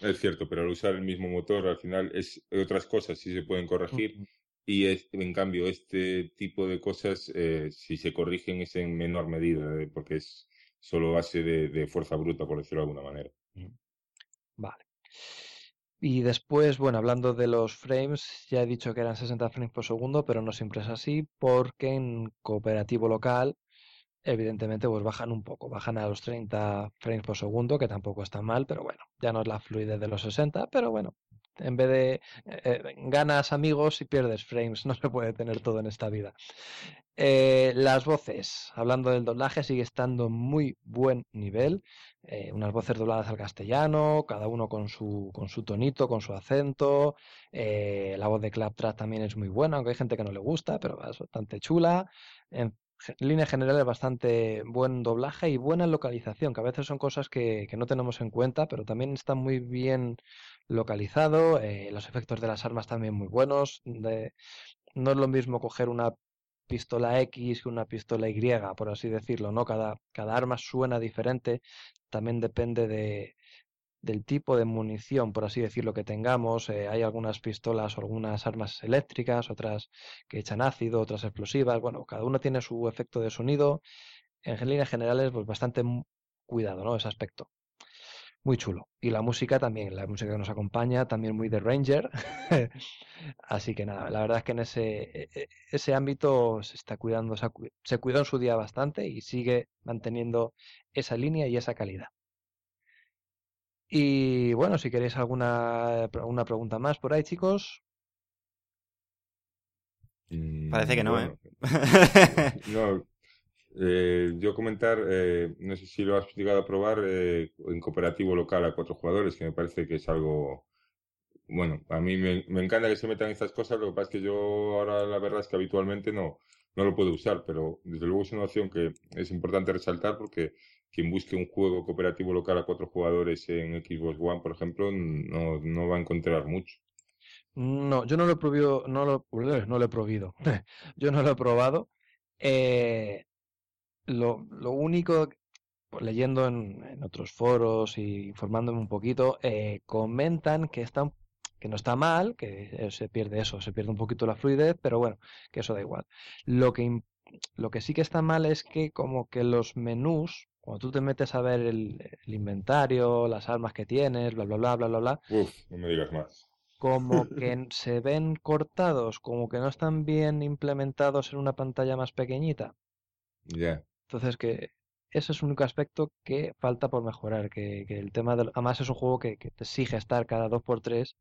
Es cierto, pero al usar el mismo motor, al final es otras cosas sí se pueden corregir. Y es, en cambio, este tipo de cosas, eh, si se corrigen, es en menor medida, eh, porque es solo base de, de, fuerza bruta, por decirlo de alguna manera. Vale. Y después, bueno, hablando de los frames, ya he dicho que eran 60 frames por segundo, pero no siempre es así, porque en cooperativo local, evidentemente, pues bajan un poco, bajan a los 30 frames por segundo, que tampoco está mal, pero bueno, ya no es la fluidez de los 60, pero bueno, en vez de eh, eh, ganas amigos y pierdes frames, (laughs) no se puede tener todo en esta vida. Eh, las voces, hablando del doblaje, sigue estando muy buen nivel. Unas voces dobladas al castellano, cada uno con su, con su tonito, con su acento. la voz de Claptrap también es muy buena, aunque hay gente que no le gusta, pero es bastante chula. En, línea general es bastante buen doblaje y buena localización, que a veces son cosas que, que no tenemos en cuenta, pero también está muy bien localizado, eh, los efectos de las armas también muy buenos. No es lo mismo coger una pistola X que una pistola Y, por así decirlo, ¿no? Cada, cada arma suena diferente, también depende de, del tipo de munición, por así decirlo, que tengamos. Eh, hay algunas pistolas o algunas armas eléctricas, otras que echan ácido, otras explosivas. Bueno, cada una tiene su efecto de sonido. En líneas generales, pues bastante cuidado, ¿no? Ese aspecto muy chulo. Y la música también, la música que nos acompaña, también muy de Ranger. (laughs) Así que nada, la verdad es que en ese, e, e, ese ámbito se está cuidando, se cuidó en su día bastante y sigue manteniendo esa línea y esa calidad. Y bueno, si queréis alguna una pregunta más por ahí, chicos. Parece que no, ¿eh? (laughs) no, eh, yo comentar, eh, no sé si lo has llegado a probar eh, en cooperativo local a cuatro jugadores, que me parece que es algo, bueno, a mí me, encanta que se metan estas cosas, lo que pasa es que yo ahora la verdad es que habitualmente no, no lo puedo usar, pero desde luego es una opción que es importante resaltar porque quien busque un juego cooperativo local a cuatro jugadores en Xbox One, por ejemplo, no, no va a encontrar mucho. No, yo no lo he probado, no lo, no lo he probado, (laughs) yo no lo he probado. Eh, lo, lo único, pues, leyendo en, otros foros y informándome un poquito, eh, comentan que está que no está mal, que eh, se pierde eso, se pierde un poquito la fluidez, pero bueno, que eso da igual. Lo que, lo que sí que está mal es que como que los menús, cuando tú te metes a ver el, inventario, las armas que tienes, bla, bla, bla, bla, bla, bla. Uf, no me digas más. Como (laughs) que se ven cortados, como que no están bien implementados en una pantalla más pequeñita. Ya. Entonces, que ese es un único aspecto que falta por mejorar, que, el tema de... Además es un juego que, te exige estar cada dos por tres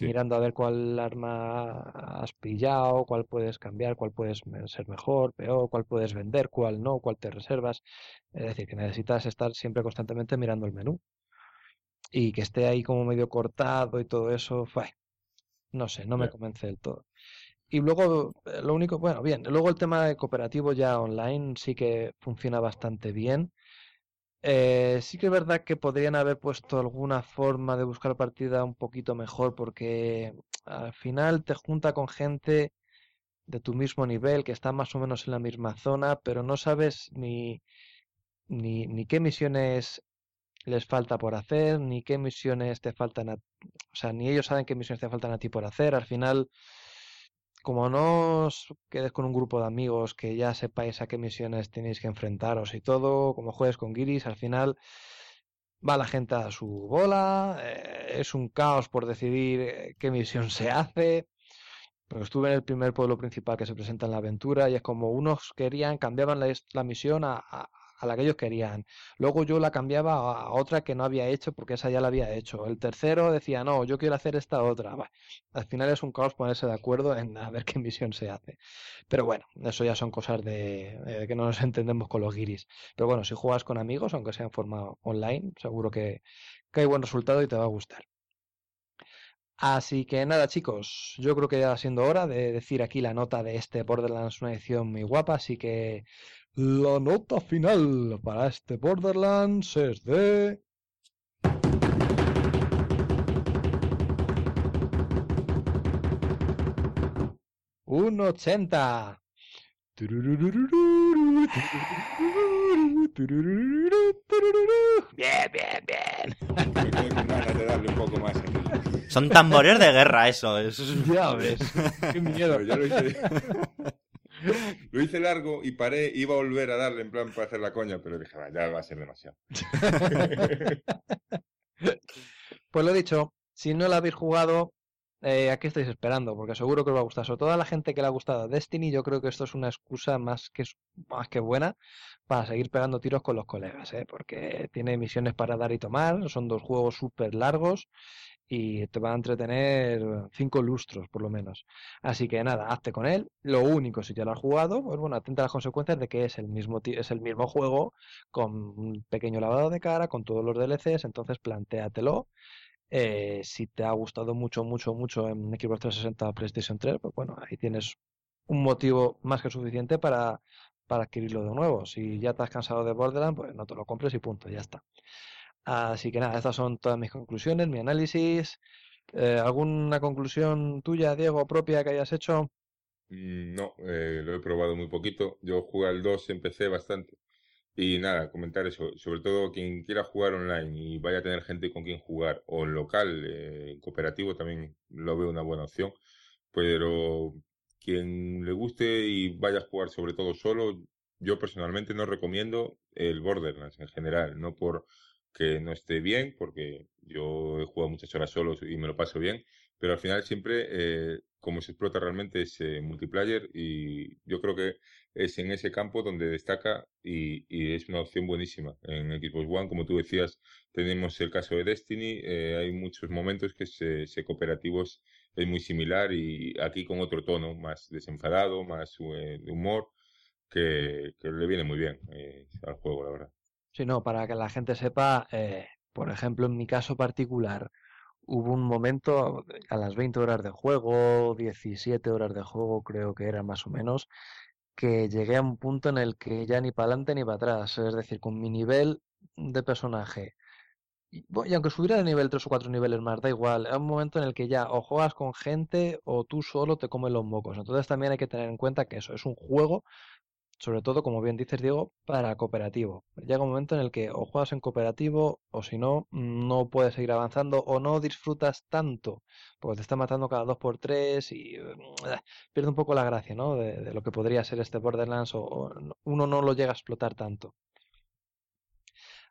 mirando a ver cuál arma has pillado, cuál puedes cambiar, cuál puedes ser mejor, peor, cuál puedes vender, cuál no, cuál te reservas. Es decir, que necesitas estar siempre constantemente mirando el menú. y que esté ahí como medio cortado y todo eso, fue, no sé, no me convence del todo. Y luego, eh, lo único, bueno, bien, luego el tema de cooperativo ya online sí que funciona bastante bien. Eh, sí que es verdad que podrían haber puesto alguna forma de buscar partida un poquito mejor porque al final te junta con gente de tu mismo nivel que está más o menos en la misma zona, pero no sabes ni, ni, ni qué misiones les falta por hacer, ni qué misiones te faltan a, o sea, ni ellos saben qué misiones te faltan a ti por hacer. Al final como no os quedes con un grupo de amigos que ya sepáis a qué misiones tenéis que enfrentaros y todo, como juegues con Giris, al final va la gente a su bola, eh, es un caos por decidir eh, qué misión se hace. Pero estuve en el primer pueblo principal que se presenta en la aventura y es como unos querían, cambiaban la, misión a la que ellos querían. Luego yo la cambiaba a otra que no había hecho porque esa ya la había hecho. El tercero decía, no, yo quiero hacer esta otra. al final es un caos ponerse de acuerdo en a ver qué misión se hace. Pero bueno, eso ya son cosas de, eh, que no nos (laughs) entendemos con los guiris. Pero bueno, si juegas con amigos, aunque sea en forma online, seguro que, que hay buen resultado y te va a gustar. Así que nada, chicos, yo creo que ya siendo hora de decir aquí la nota de este Borderlands, una edición muy guapa, así que la nota final para este Borderlands es de... Un 80. Bien, bien, bien. Son tambores de guerra eso. Ya ves. (laughs) Qué miedo. Lo hice largo y paré, iba a volver a darle en plan para hacer la coña, pero dije, ya va a ser demasiado. (laughs) pues lo dicho, si no lo habéis jugado, eh, ¿a qué estáis esperando? Porque seguro que os va a gustar. Sobre todo a la gente que le ha gustado Destiny, yo creo que esto es una excusa más que, más que buena para seguir pegando tiros con los colegas, ¿eh? porque tiene misiones para dar y tomar, son dos juegos súper largos y te va a entretener cinco lustros por lo menos. Así que nada, hazte con él. Lo único, si ya lo has jugado, pues bueno, atenta a las consecuencias de que es el mismo, es el mismo juego con un pequeño lavado de cara, con todos los DLCs, entonces plantéatelo. Eh, si te ha gustado mucho, mucho, mucho en Xbox 360 o PlayStation 3, pues bueno, ahí tienes un motivo más que suficiente para, para adquirirlo de nuevo. Si ya te has cansado de Borderlands, pues no te lo compres y punto, ya está. Así que nada, estas son todas mis conclusiones, mi análisis. Eh, ¿Alguna conclusión tuya, Diego, propia que hayas hecho? Mm, no, eh, lo he probado muy poquito. Yo jugué al 2, empecé bastante. Y nada, comentar eso. Sobre todo quien quiera jugar online y vaya a tener gente con quien jugar, o local, eh, cooperativo, también lo veo una buena opción. Pero quien le guste y vaya a jugar sobre todo solo, yo personalmente no recomiendo el Borderlands en general, no por que no esté bien, porque yo he jugado muchas horas solo y me lo paso bien, pero al final siempre eh, como se explota realmente ese multiplayer y yo creo que es en ese campo donde destaca y, es una opción buenísima. En Xbox One, como tú decías, tenemos el caso de Destiny, eh, hay muchos momentos que ese, cooperativo es, muy similar y aquí con otro tono, más desenfadado, más eh, de humor, que, le viene muy bien al juego, la verdad. Sí, no, para que la gente sepa, eh, por ejemplo, en mi caso particular, hubo un momento a las 20 horas de juego, 17 horas de juego creo que era más o menos, que llegué a un punto en el que ya ni para adelante ni para atrás, es decir, con mi nivel de personaje. Y, aunque subiera de nivel 3 o 4 niveles más, da igual, es un momento en el que ya o juegas con gente o tú solo te comes los mocos. Entonces también hay que tener en cuenta que eso es un juego sobre todo, como bien dices, Diego, para cooperativo. Llega un momento en el que o juegas en cooperativo o si no, no puedes seguir avanzando o no disfrutas tanto, porque te está matando cada dos por tres y eh, pierde un poco la gracia, ¿no? De, lo que podría ser este Borderlands o, uno no lo llega a explotar tanto.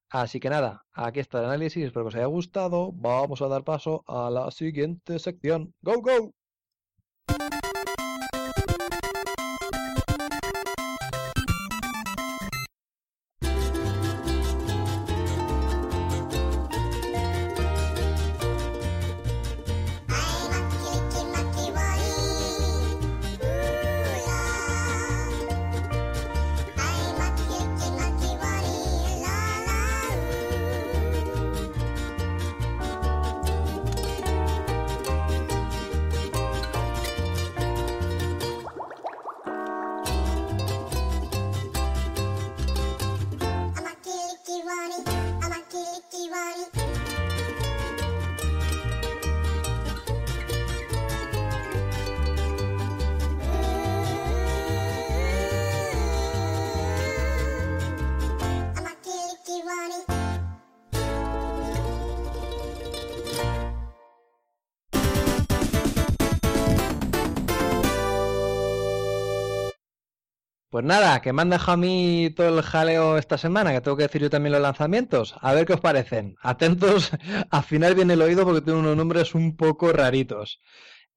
Así que nada, aquí está el análisis, espero que os haya gustado. Vamos a dar paso a la siguiente sección. ¡Go, go! Pues nada, que me han dejado a mí todo el jaleo esta semana, que tengo que decir yo también los lanzamientos. A ver qué os parecen. Atentos, (laughs) al final viene el oído porque tiene unos nombres un poco raritos.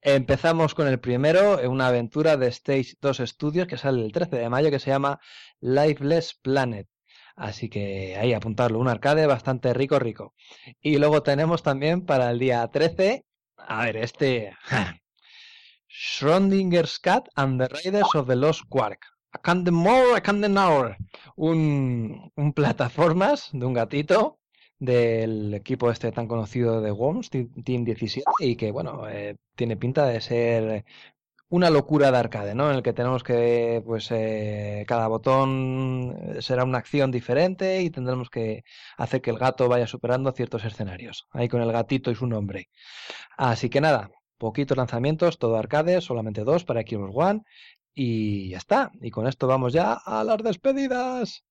Empezamos con el primero, una aventura de Stage 2 Studios que sale el 13 de mayo que se llama Lifeless Planet. Así que ahí apuntarlo, un arcade bastante rico, rico. Y luego tenemos también para el día 13, a ver, este... Schrodinger's Cat and the Raiders of the Lost Quark. A Candy More, a Candy Now. Un, un plataformas de un gatito del equipo este tan conocido de Worms, Team 17, y que, bueno, eh, tiene pinta de ser una locura de arcade, ¿no? En el que tenemos que, pues, eh, cada botón será una acción diferente y tendremos que hacer que el gato vaya superando ciertos escenarios. Ahí con el gatito y su nombre. Así que nada, poquitos lanzamientos, todo arcade, solamente dos para Xbox One. Y ya está. Y con esto vamos ya a las despedidas.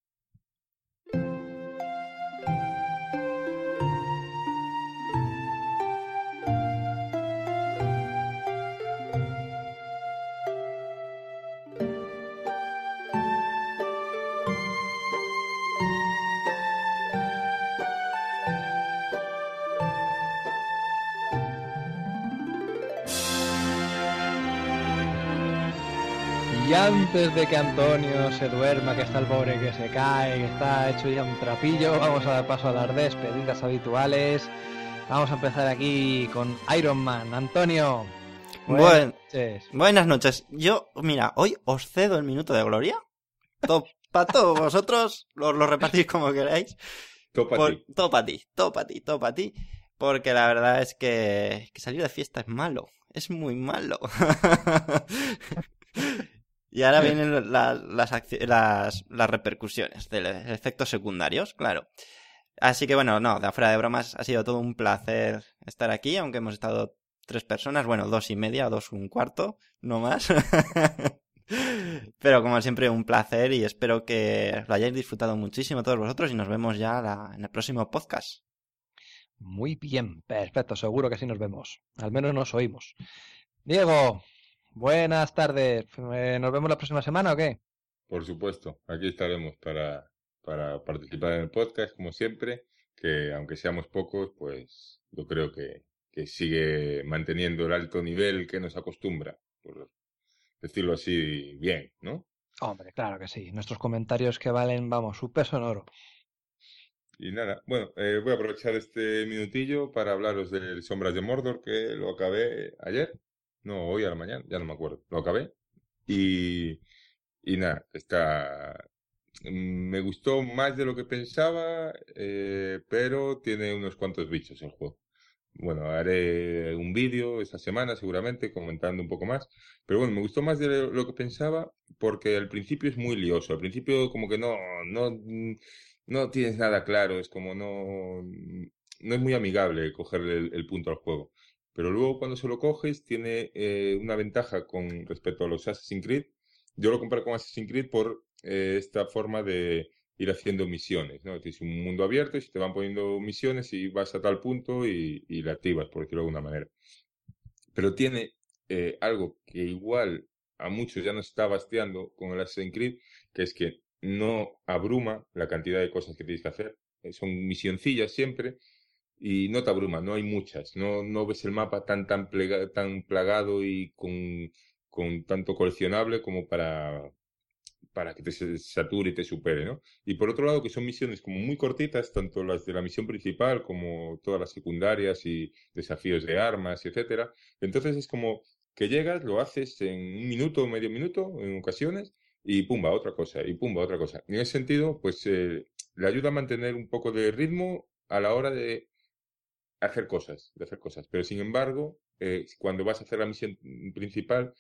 Antes de que Antonio se duerma, que está el pobre que se cae, que está hecho ya un trapillo, vamos a dar paso a las despedidas habituales. Vamos a empezar aquí con Iron Man. Antonio. Buenas noches. Buenas noches. Yo, mira, hoy os cedo el minuto de gloria. para todos (laughs) vosotros, lo, lo, repartís como queráis. Todo para ti. Todo para ti, todo para ti, todo para ti. Porque la verdad es que, que salir de fiesta es malo. Es muy malo. (laughs) Y ahora vienen las, las, las, repercusiones de efectos secundarios, claro. Así que bueno, no, de afuera de bromas, ha sido todo un placer estar aquí, aunque hemos estado tres personas, bueno, dos y media, dos un cuarto, no más. (laughs) Pero como siempre, un placer y espero que lo hayáis disfrutado muchísimo todos vosotros y nos vemos ya en el próximo podcast. Muy bien, perfecto, seguro que sí nos vemos. Al menos nos oímos. Diego, Buenas tardes. Eh, ¿Nos vemos la próxima semana o qué? Por supuesto, aquí estaremos para, para participar en el podcast, como siempre, que aunque seamos pocos, pues yo creo que, que sigue manteniendo el alto nivel que nos acostumbra, por decirlo así bien, ¿no? Hombre, claro que sí. Nuestros comentarios que valen, vamos, su peso en oro. Y nada, bueno, eh, voy a aprovechar este minutillo para hablaros del Sombras de Mordor, que lo acabé ayer. No, hoy a la mañana, ya no me acuerdo. Lo acabé. Y, y nada, está. Mm, me gustó más de lo que pensaba, eh, pero tiene unos cuantos bichos el juego. Bueno, haré un vídeo esta semana seguramente comentando un poco más. Pero bueno, me gustó más de lo que pensaba porque al principio es muy lioso. Al principio como que no, no, no tienes nada claro. Es como no, no es muy amigable cogerle el punto al juego. Pero luego cuando se lo coges tiene eh, una ventaja con respecto a los Assassin's Creed. Yo lo comparo con Assassin's Creed por eh, esta forma de ir haciendo misiones, ¿no? Tienes un mundo abierto y se te van poniendo misiones y vas a tal punto y, la activas, por decirlo de alguna manera. Pero tiene eh, algo que igual a muchos ya nos está basteando con el Assassin's Creed, que es que no abruma la cantidad de cosas que tienes que hacer. Son misioncillas siempre y no te abruma, no hay muchas, no, no ves el mapa tan, tan, tan plagado y con, con tanto coleccionable como para, para que te sature y te supere, ¿no? Y por otro lado, que son misiones como muy cortitas, tanto las de la misión principal como todas las secundarias y desafíos de armas, etcétera. Entonces es como que llegas, lo haces en un minuto o medio minuto en ocasiones y pumba, otra cosa, y pumba, otra cosa. En ese sentido, pues eh, le ayuda a mantener un poco de ritmo a la hora de hacer cosas, de hacer cosas. Pero sin embargo, eh, cuando vas a hacer la misión principal,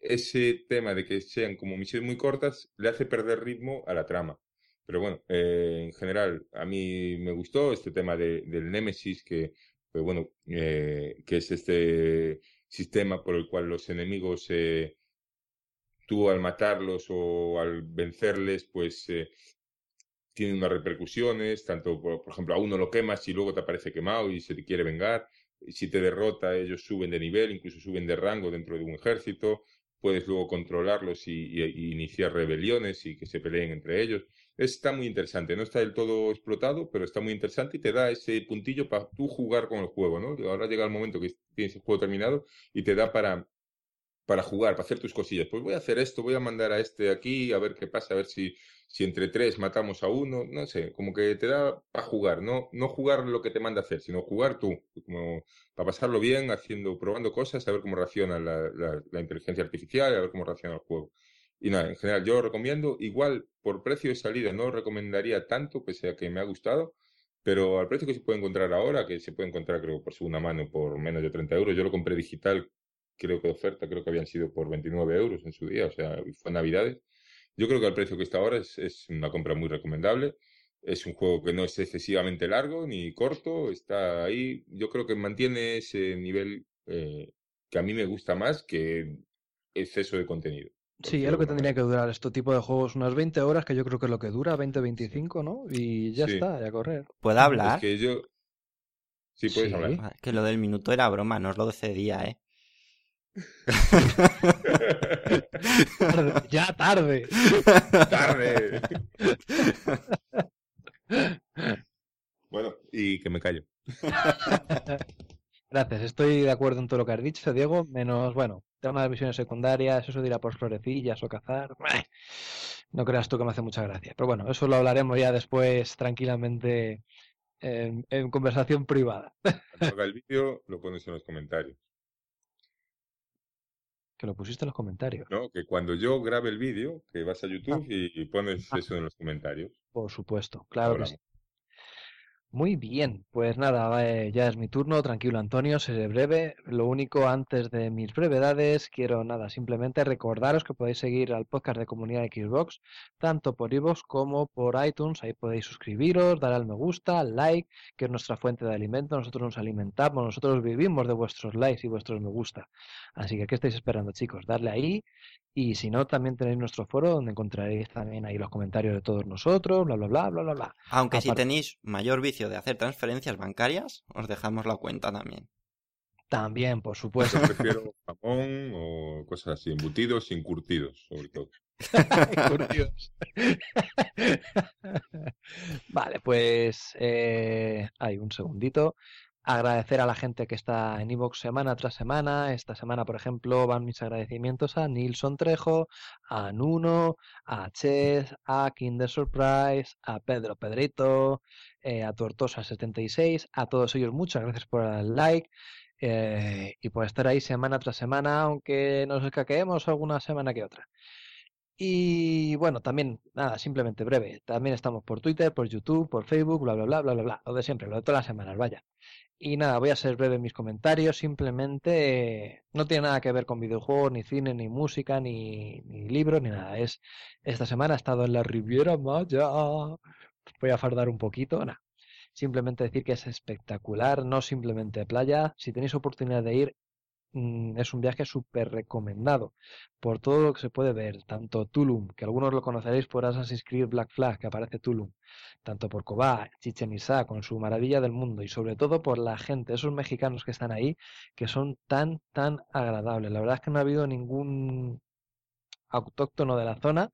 ese tema de que sean como misiones muy cortas le hace perder ritmo a la trama. Pero bueno, eh, en general, a mí me gustó este tema de, del Némesis, que, pues bueno, eh, que es este sistema por el cual los enemigos, tú al matarlos o al vencerles, pues tiene unas repercusiones, tanto, por, ejemplo, a uno lo quemas y luego te aparece quemado y se te quiere vengar. Si te derrota, ellos suben de nivel, incluso suben de rango dentro de un ejército. puedes luego controlarlos y, y- y iniciar rebeliones y que se peleen entre ellos. Está muy interesante, no está del todo explotado, pero está muy interesante y te da ese puntillo para tú jugar con el juego, ¿no? Ahora llega el momento que tienes el juego terminado y te da para, para jugar, para hacer tus cosillas. Pues voy a hacer esto, voy a mandar a este aquí, a ver qué pasa, a ver si, si entre tres matamos a uno, no sé, como que te da para jugar, no, no jugar lo que te manda hacer, sino jugar tú, como para pasarlo bien, haciendo, probando cosas, a ver cómo reacciona la, la- la inteligencia artificial, a ver cómo reacciona el juego. Y nada, en general yo lo recomiendo, igual por precio de salida no lo recomendaría tanto, pese a que me ha gustado, pero al precio que se puede encontrar ahora, que se puede encontrar creo por segunda mano por menos de 30 euros, yo lo compré digital, creo que de oferta, creo que habían sido por 29 euros en su día, o sea, fue Navidades. Yo creo que al precio que está ahora es, es una compra muy recomendable. Es un juego que no es excesivamente largo ni corto, está ahí. Yo creo que mantiene ese nivel eh, que a mí me gusta más que exceso de contenido. Sí, es lo que tendría que durar este tipo de juegos, unas 20 horas, que yo creo que es lo que dura, 20-25, ¿no? Y ya Sí. está, ya a correr. ¿Puedo Es hablar? que yo... Sí, puedes Sí. hablar. Ah, Que lo del minuto era broma, no os lo cedía, ¿eh? Tarde, ya tarde. ¡Tarde! bueno, y que me callo. Gracias, estoy de acuerdo en todo lo que has dicho, Diego, menos, bueno, tema de misiones secundarias, eso de ir a por florecillas o cazar. No creas tú que me hace mucha gracia. Pero bueno, eso lo hablaremos ya después tranquilamente en, en conversación privada. Cuando haga el vídeo, lo pones en los comentarios. Que lo pusiste en los comentarios. ¿No? Que cuando yo grabe el vídeo, que vas a YouTube y, y pones Ah. eso en los comentarios. Por supuesto, claro que sí. Muy bien, pues nada, eh, ya es mi turno, tranquilo Antonio, seré breve. Lo único antes de mis brevedades, quiero nada, simplemente recordaros que podéis seguir al podcast de Comunidad Xbox, tanto por iVoox como por iTunes, ahí podéis suscribiros, dar al me gusta, al like, que es nuestra fuente de alimento, nosotros nos alimentamos, nosotros vivimos de vuestros likes y vuestros me gusta. Así que, ¿qué estáis esperando chicos? Darle ahí y si no, también tenéis nuestro foro donde encontraréis también ahí los comentarios de todos nosotros, bla, bla, bla, bla, bla, bla. Aunque si tenéis mayor vicio de hacer transferencias bancarias, os dejamos la cuenta también. También, por Yo supuesto. prefiero jamón o cosas así, embutidos y encurtidos, sobre todo. (laughs) Curtidos. Vale, pues eh, hay un segundito. Agradecer a la gente que está en iVoox semana tras semana. Esta semana, por ejemplo, van mis agradecimientos a Nilson Trejo, a Nuno, a Ches, a Kinder Surprise, a Pedro Pedrito, eh, a Tortosa76. A todos ellos, muchas gracias por el like eh, y por estar ahí semana tras semana, aunque nos escaqueemos alguna semana que otra. Y bueno, también, nada, simplemente breve. También estamos por Twitter, por YouTube, por Facebook, bla, bla, bla, bla, bla, bla. Lo de siempre, lo de todas las semanas, vaya. Y nada, voy a ser breve en mis comentarios. Simplemente no tiene nada que ver con videojuegos, ni cine, ni música, ni, libros, ni nada. Es esta semana he estado en la Riviera Maya. Voy a fardar un poquito, nada. Simplemente decir que es espectacular, no simplemente playa. Si tenéis oportunidad de ir, es un viaje súper recomendado por todo lo que se puede ver, tanto Tulum, que algunos lo conoceréis por Assassin's Creed Black Flag, que aparece Tulum, tanto por Cobá, Chichen Itzá, con su maravilla del mundo, y sobre todo por la gente, esos mexicanos que están ahí, que son tan, tan agradables. La verdad es que no ha habido ningún autóctono de la zona,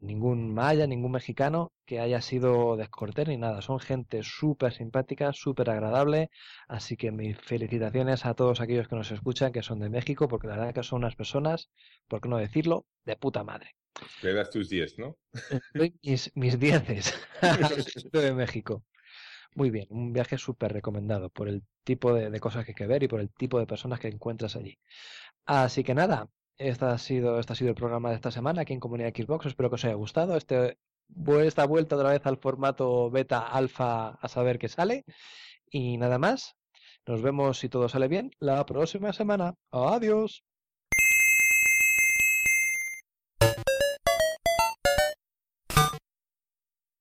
ningún maya, ningún mexicano que haya sido descortés ni nada. Son gente súper simpática, súper agradable. Así que mis felicitaciones a todos aquellos que nos escuchan, que son de México, porque la verdad que son unas personas, por qué no decirlo, de puta madre. Le das tus 10, ¿no? Mis, mis dieces (laughs) (laughs) de México. Muy bien, un viaje súper recomendado por el tipo de, de cosas que hay que ver y por el tipo de personas que encuentras allí. Así que nada, esta ha sido, este ha sido el programa de esta semana aquí en Comunidad Xbox. Espero que os haya gustado. Este, vu- esta vuelta otra vez al formato beta alfa a saber qué sale. Y nada más. Nos vemos si todo sale bien la próxima semana. Adiós.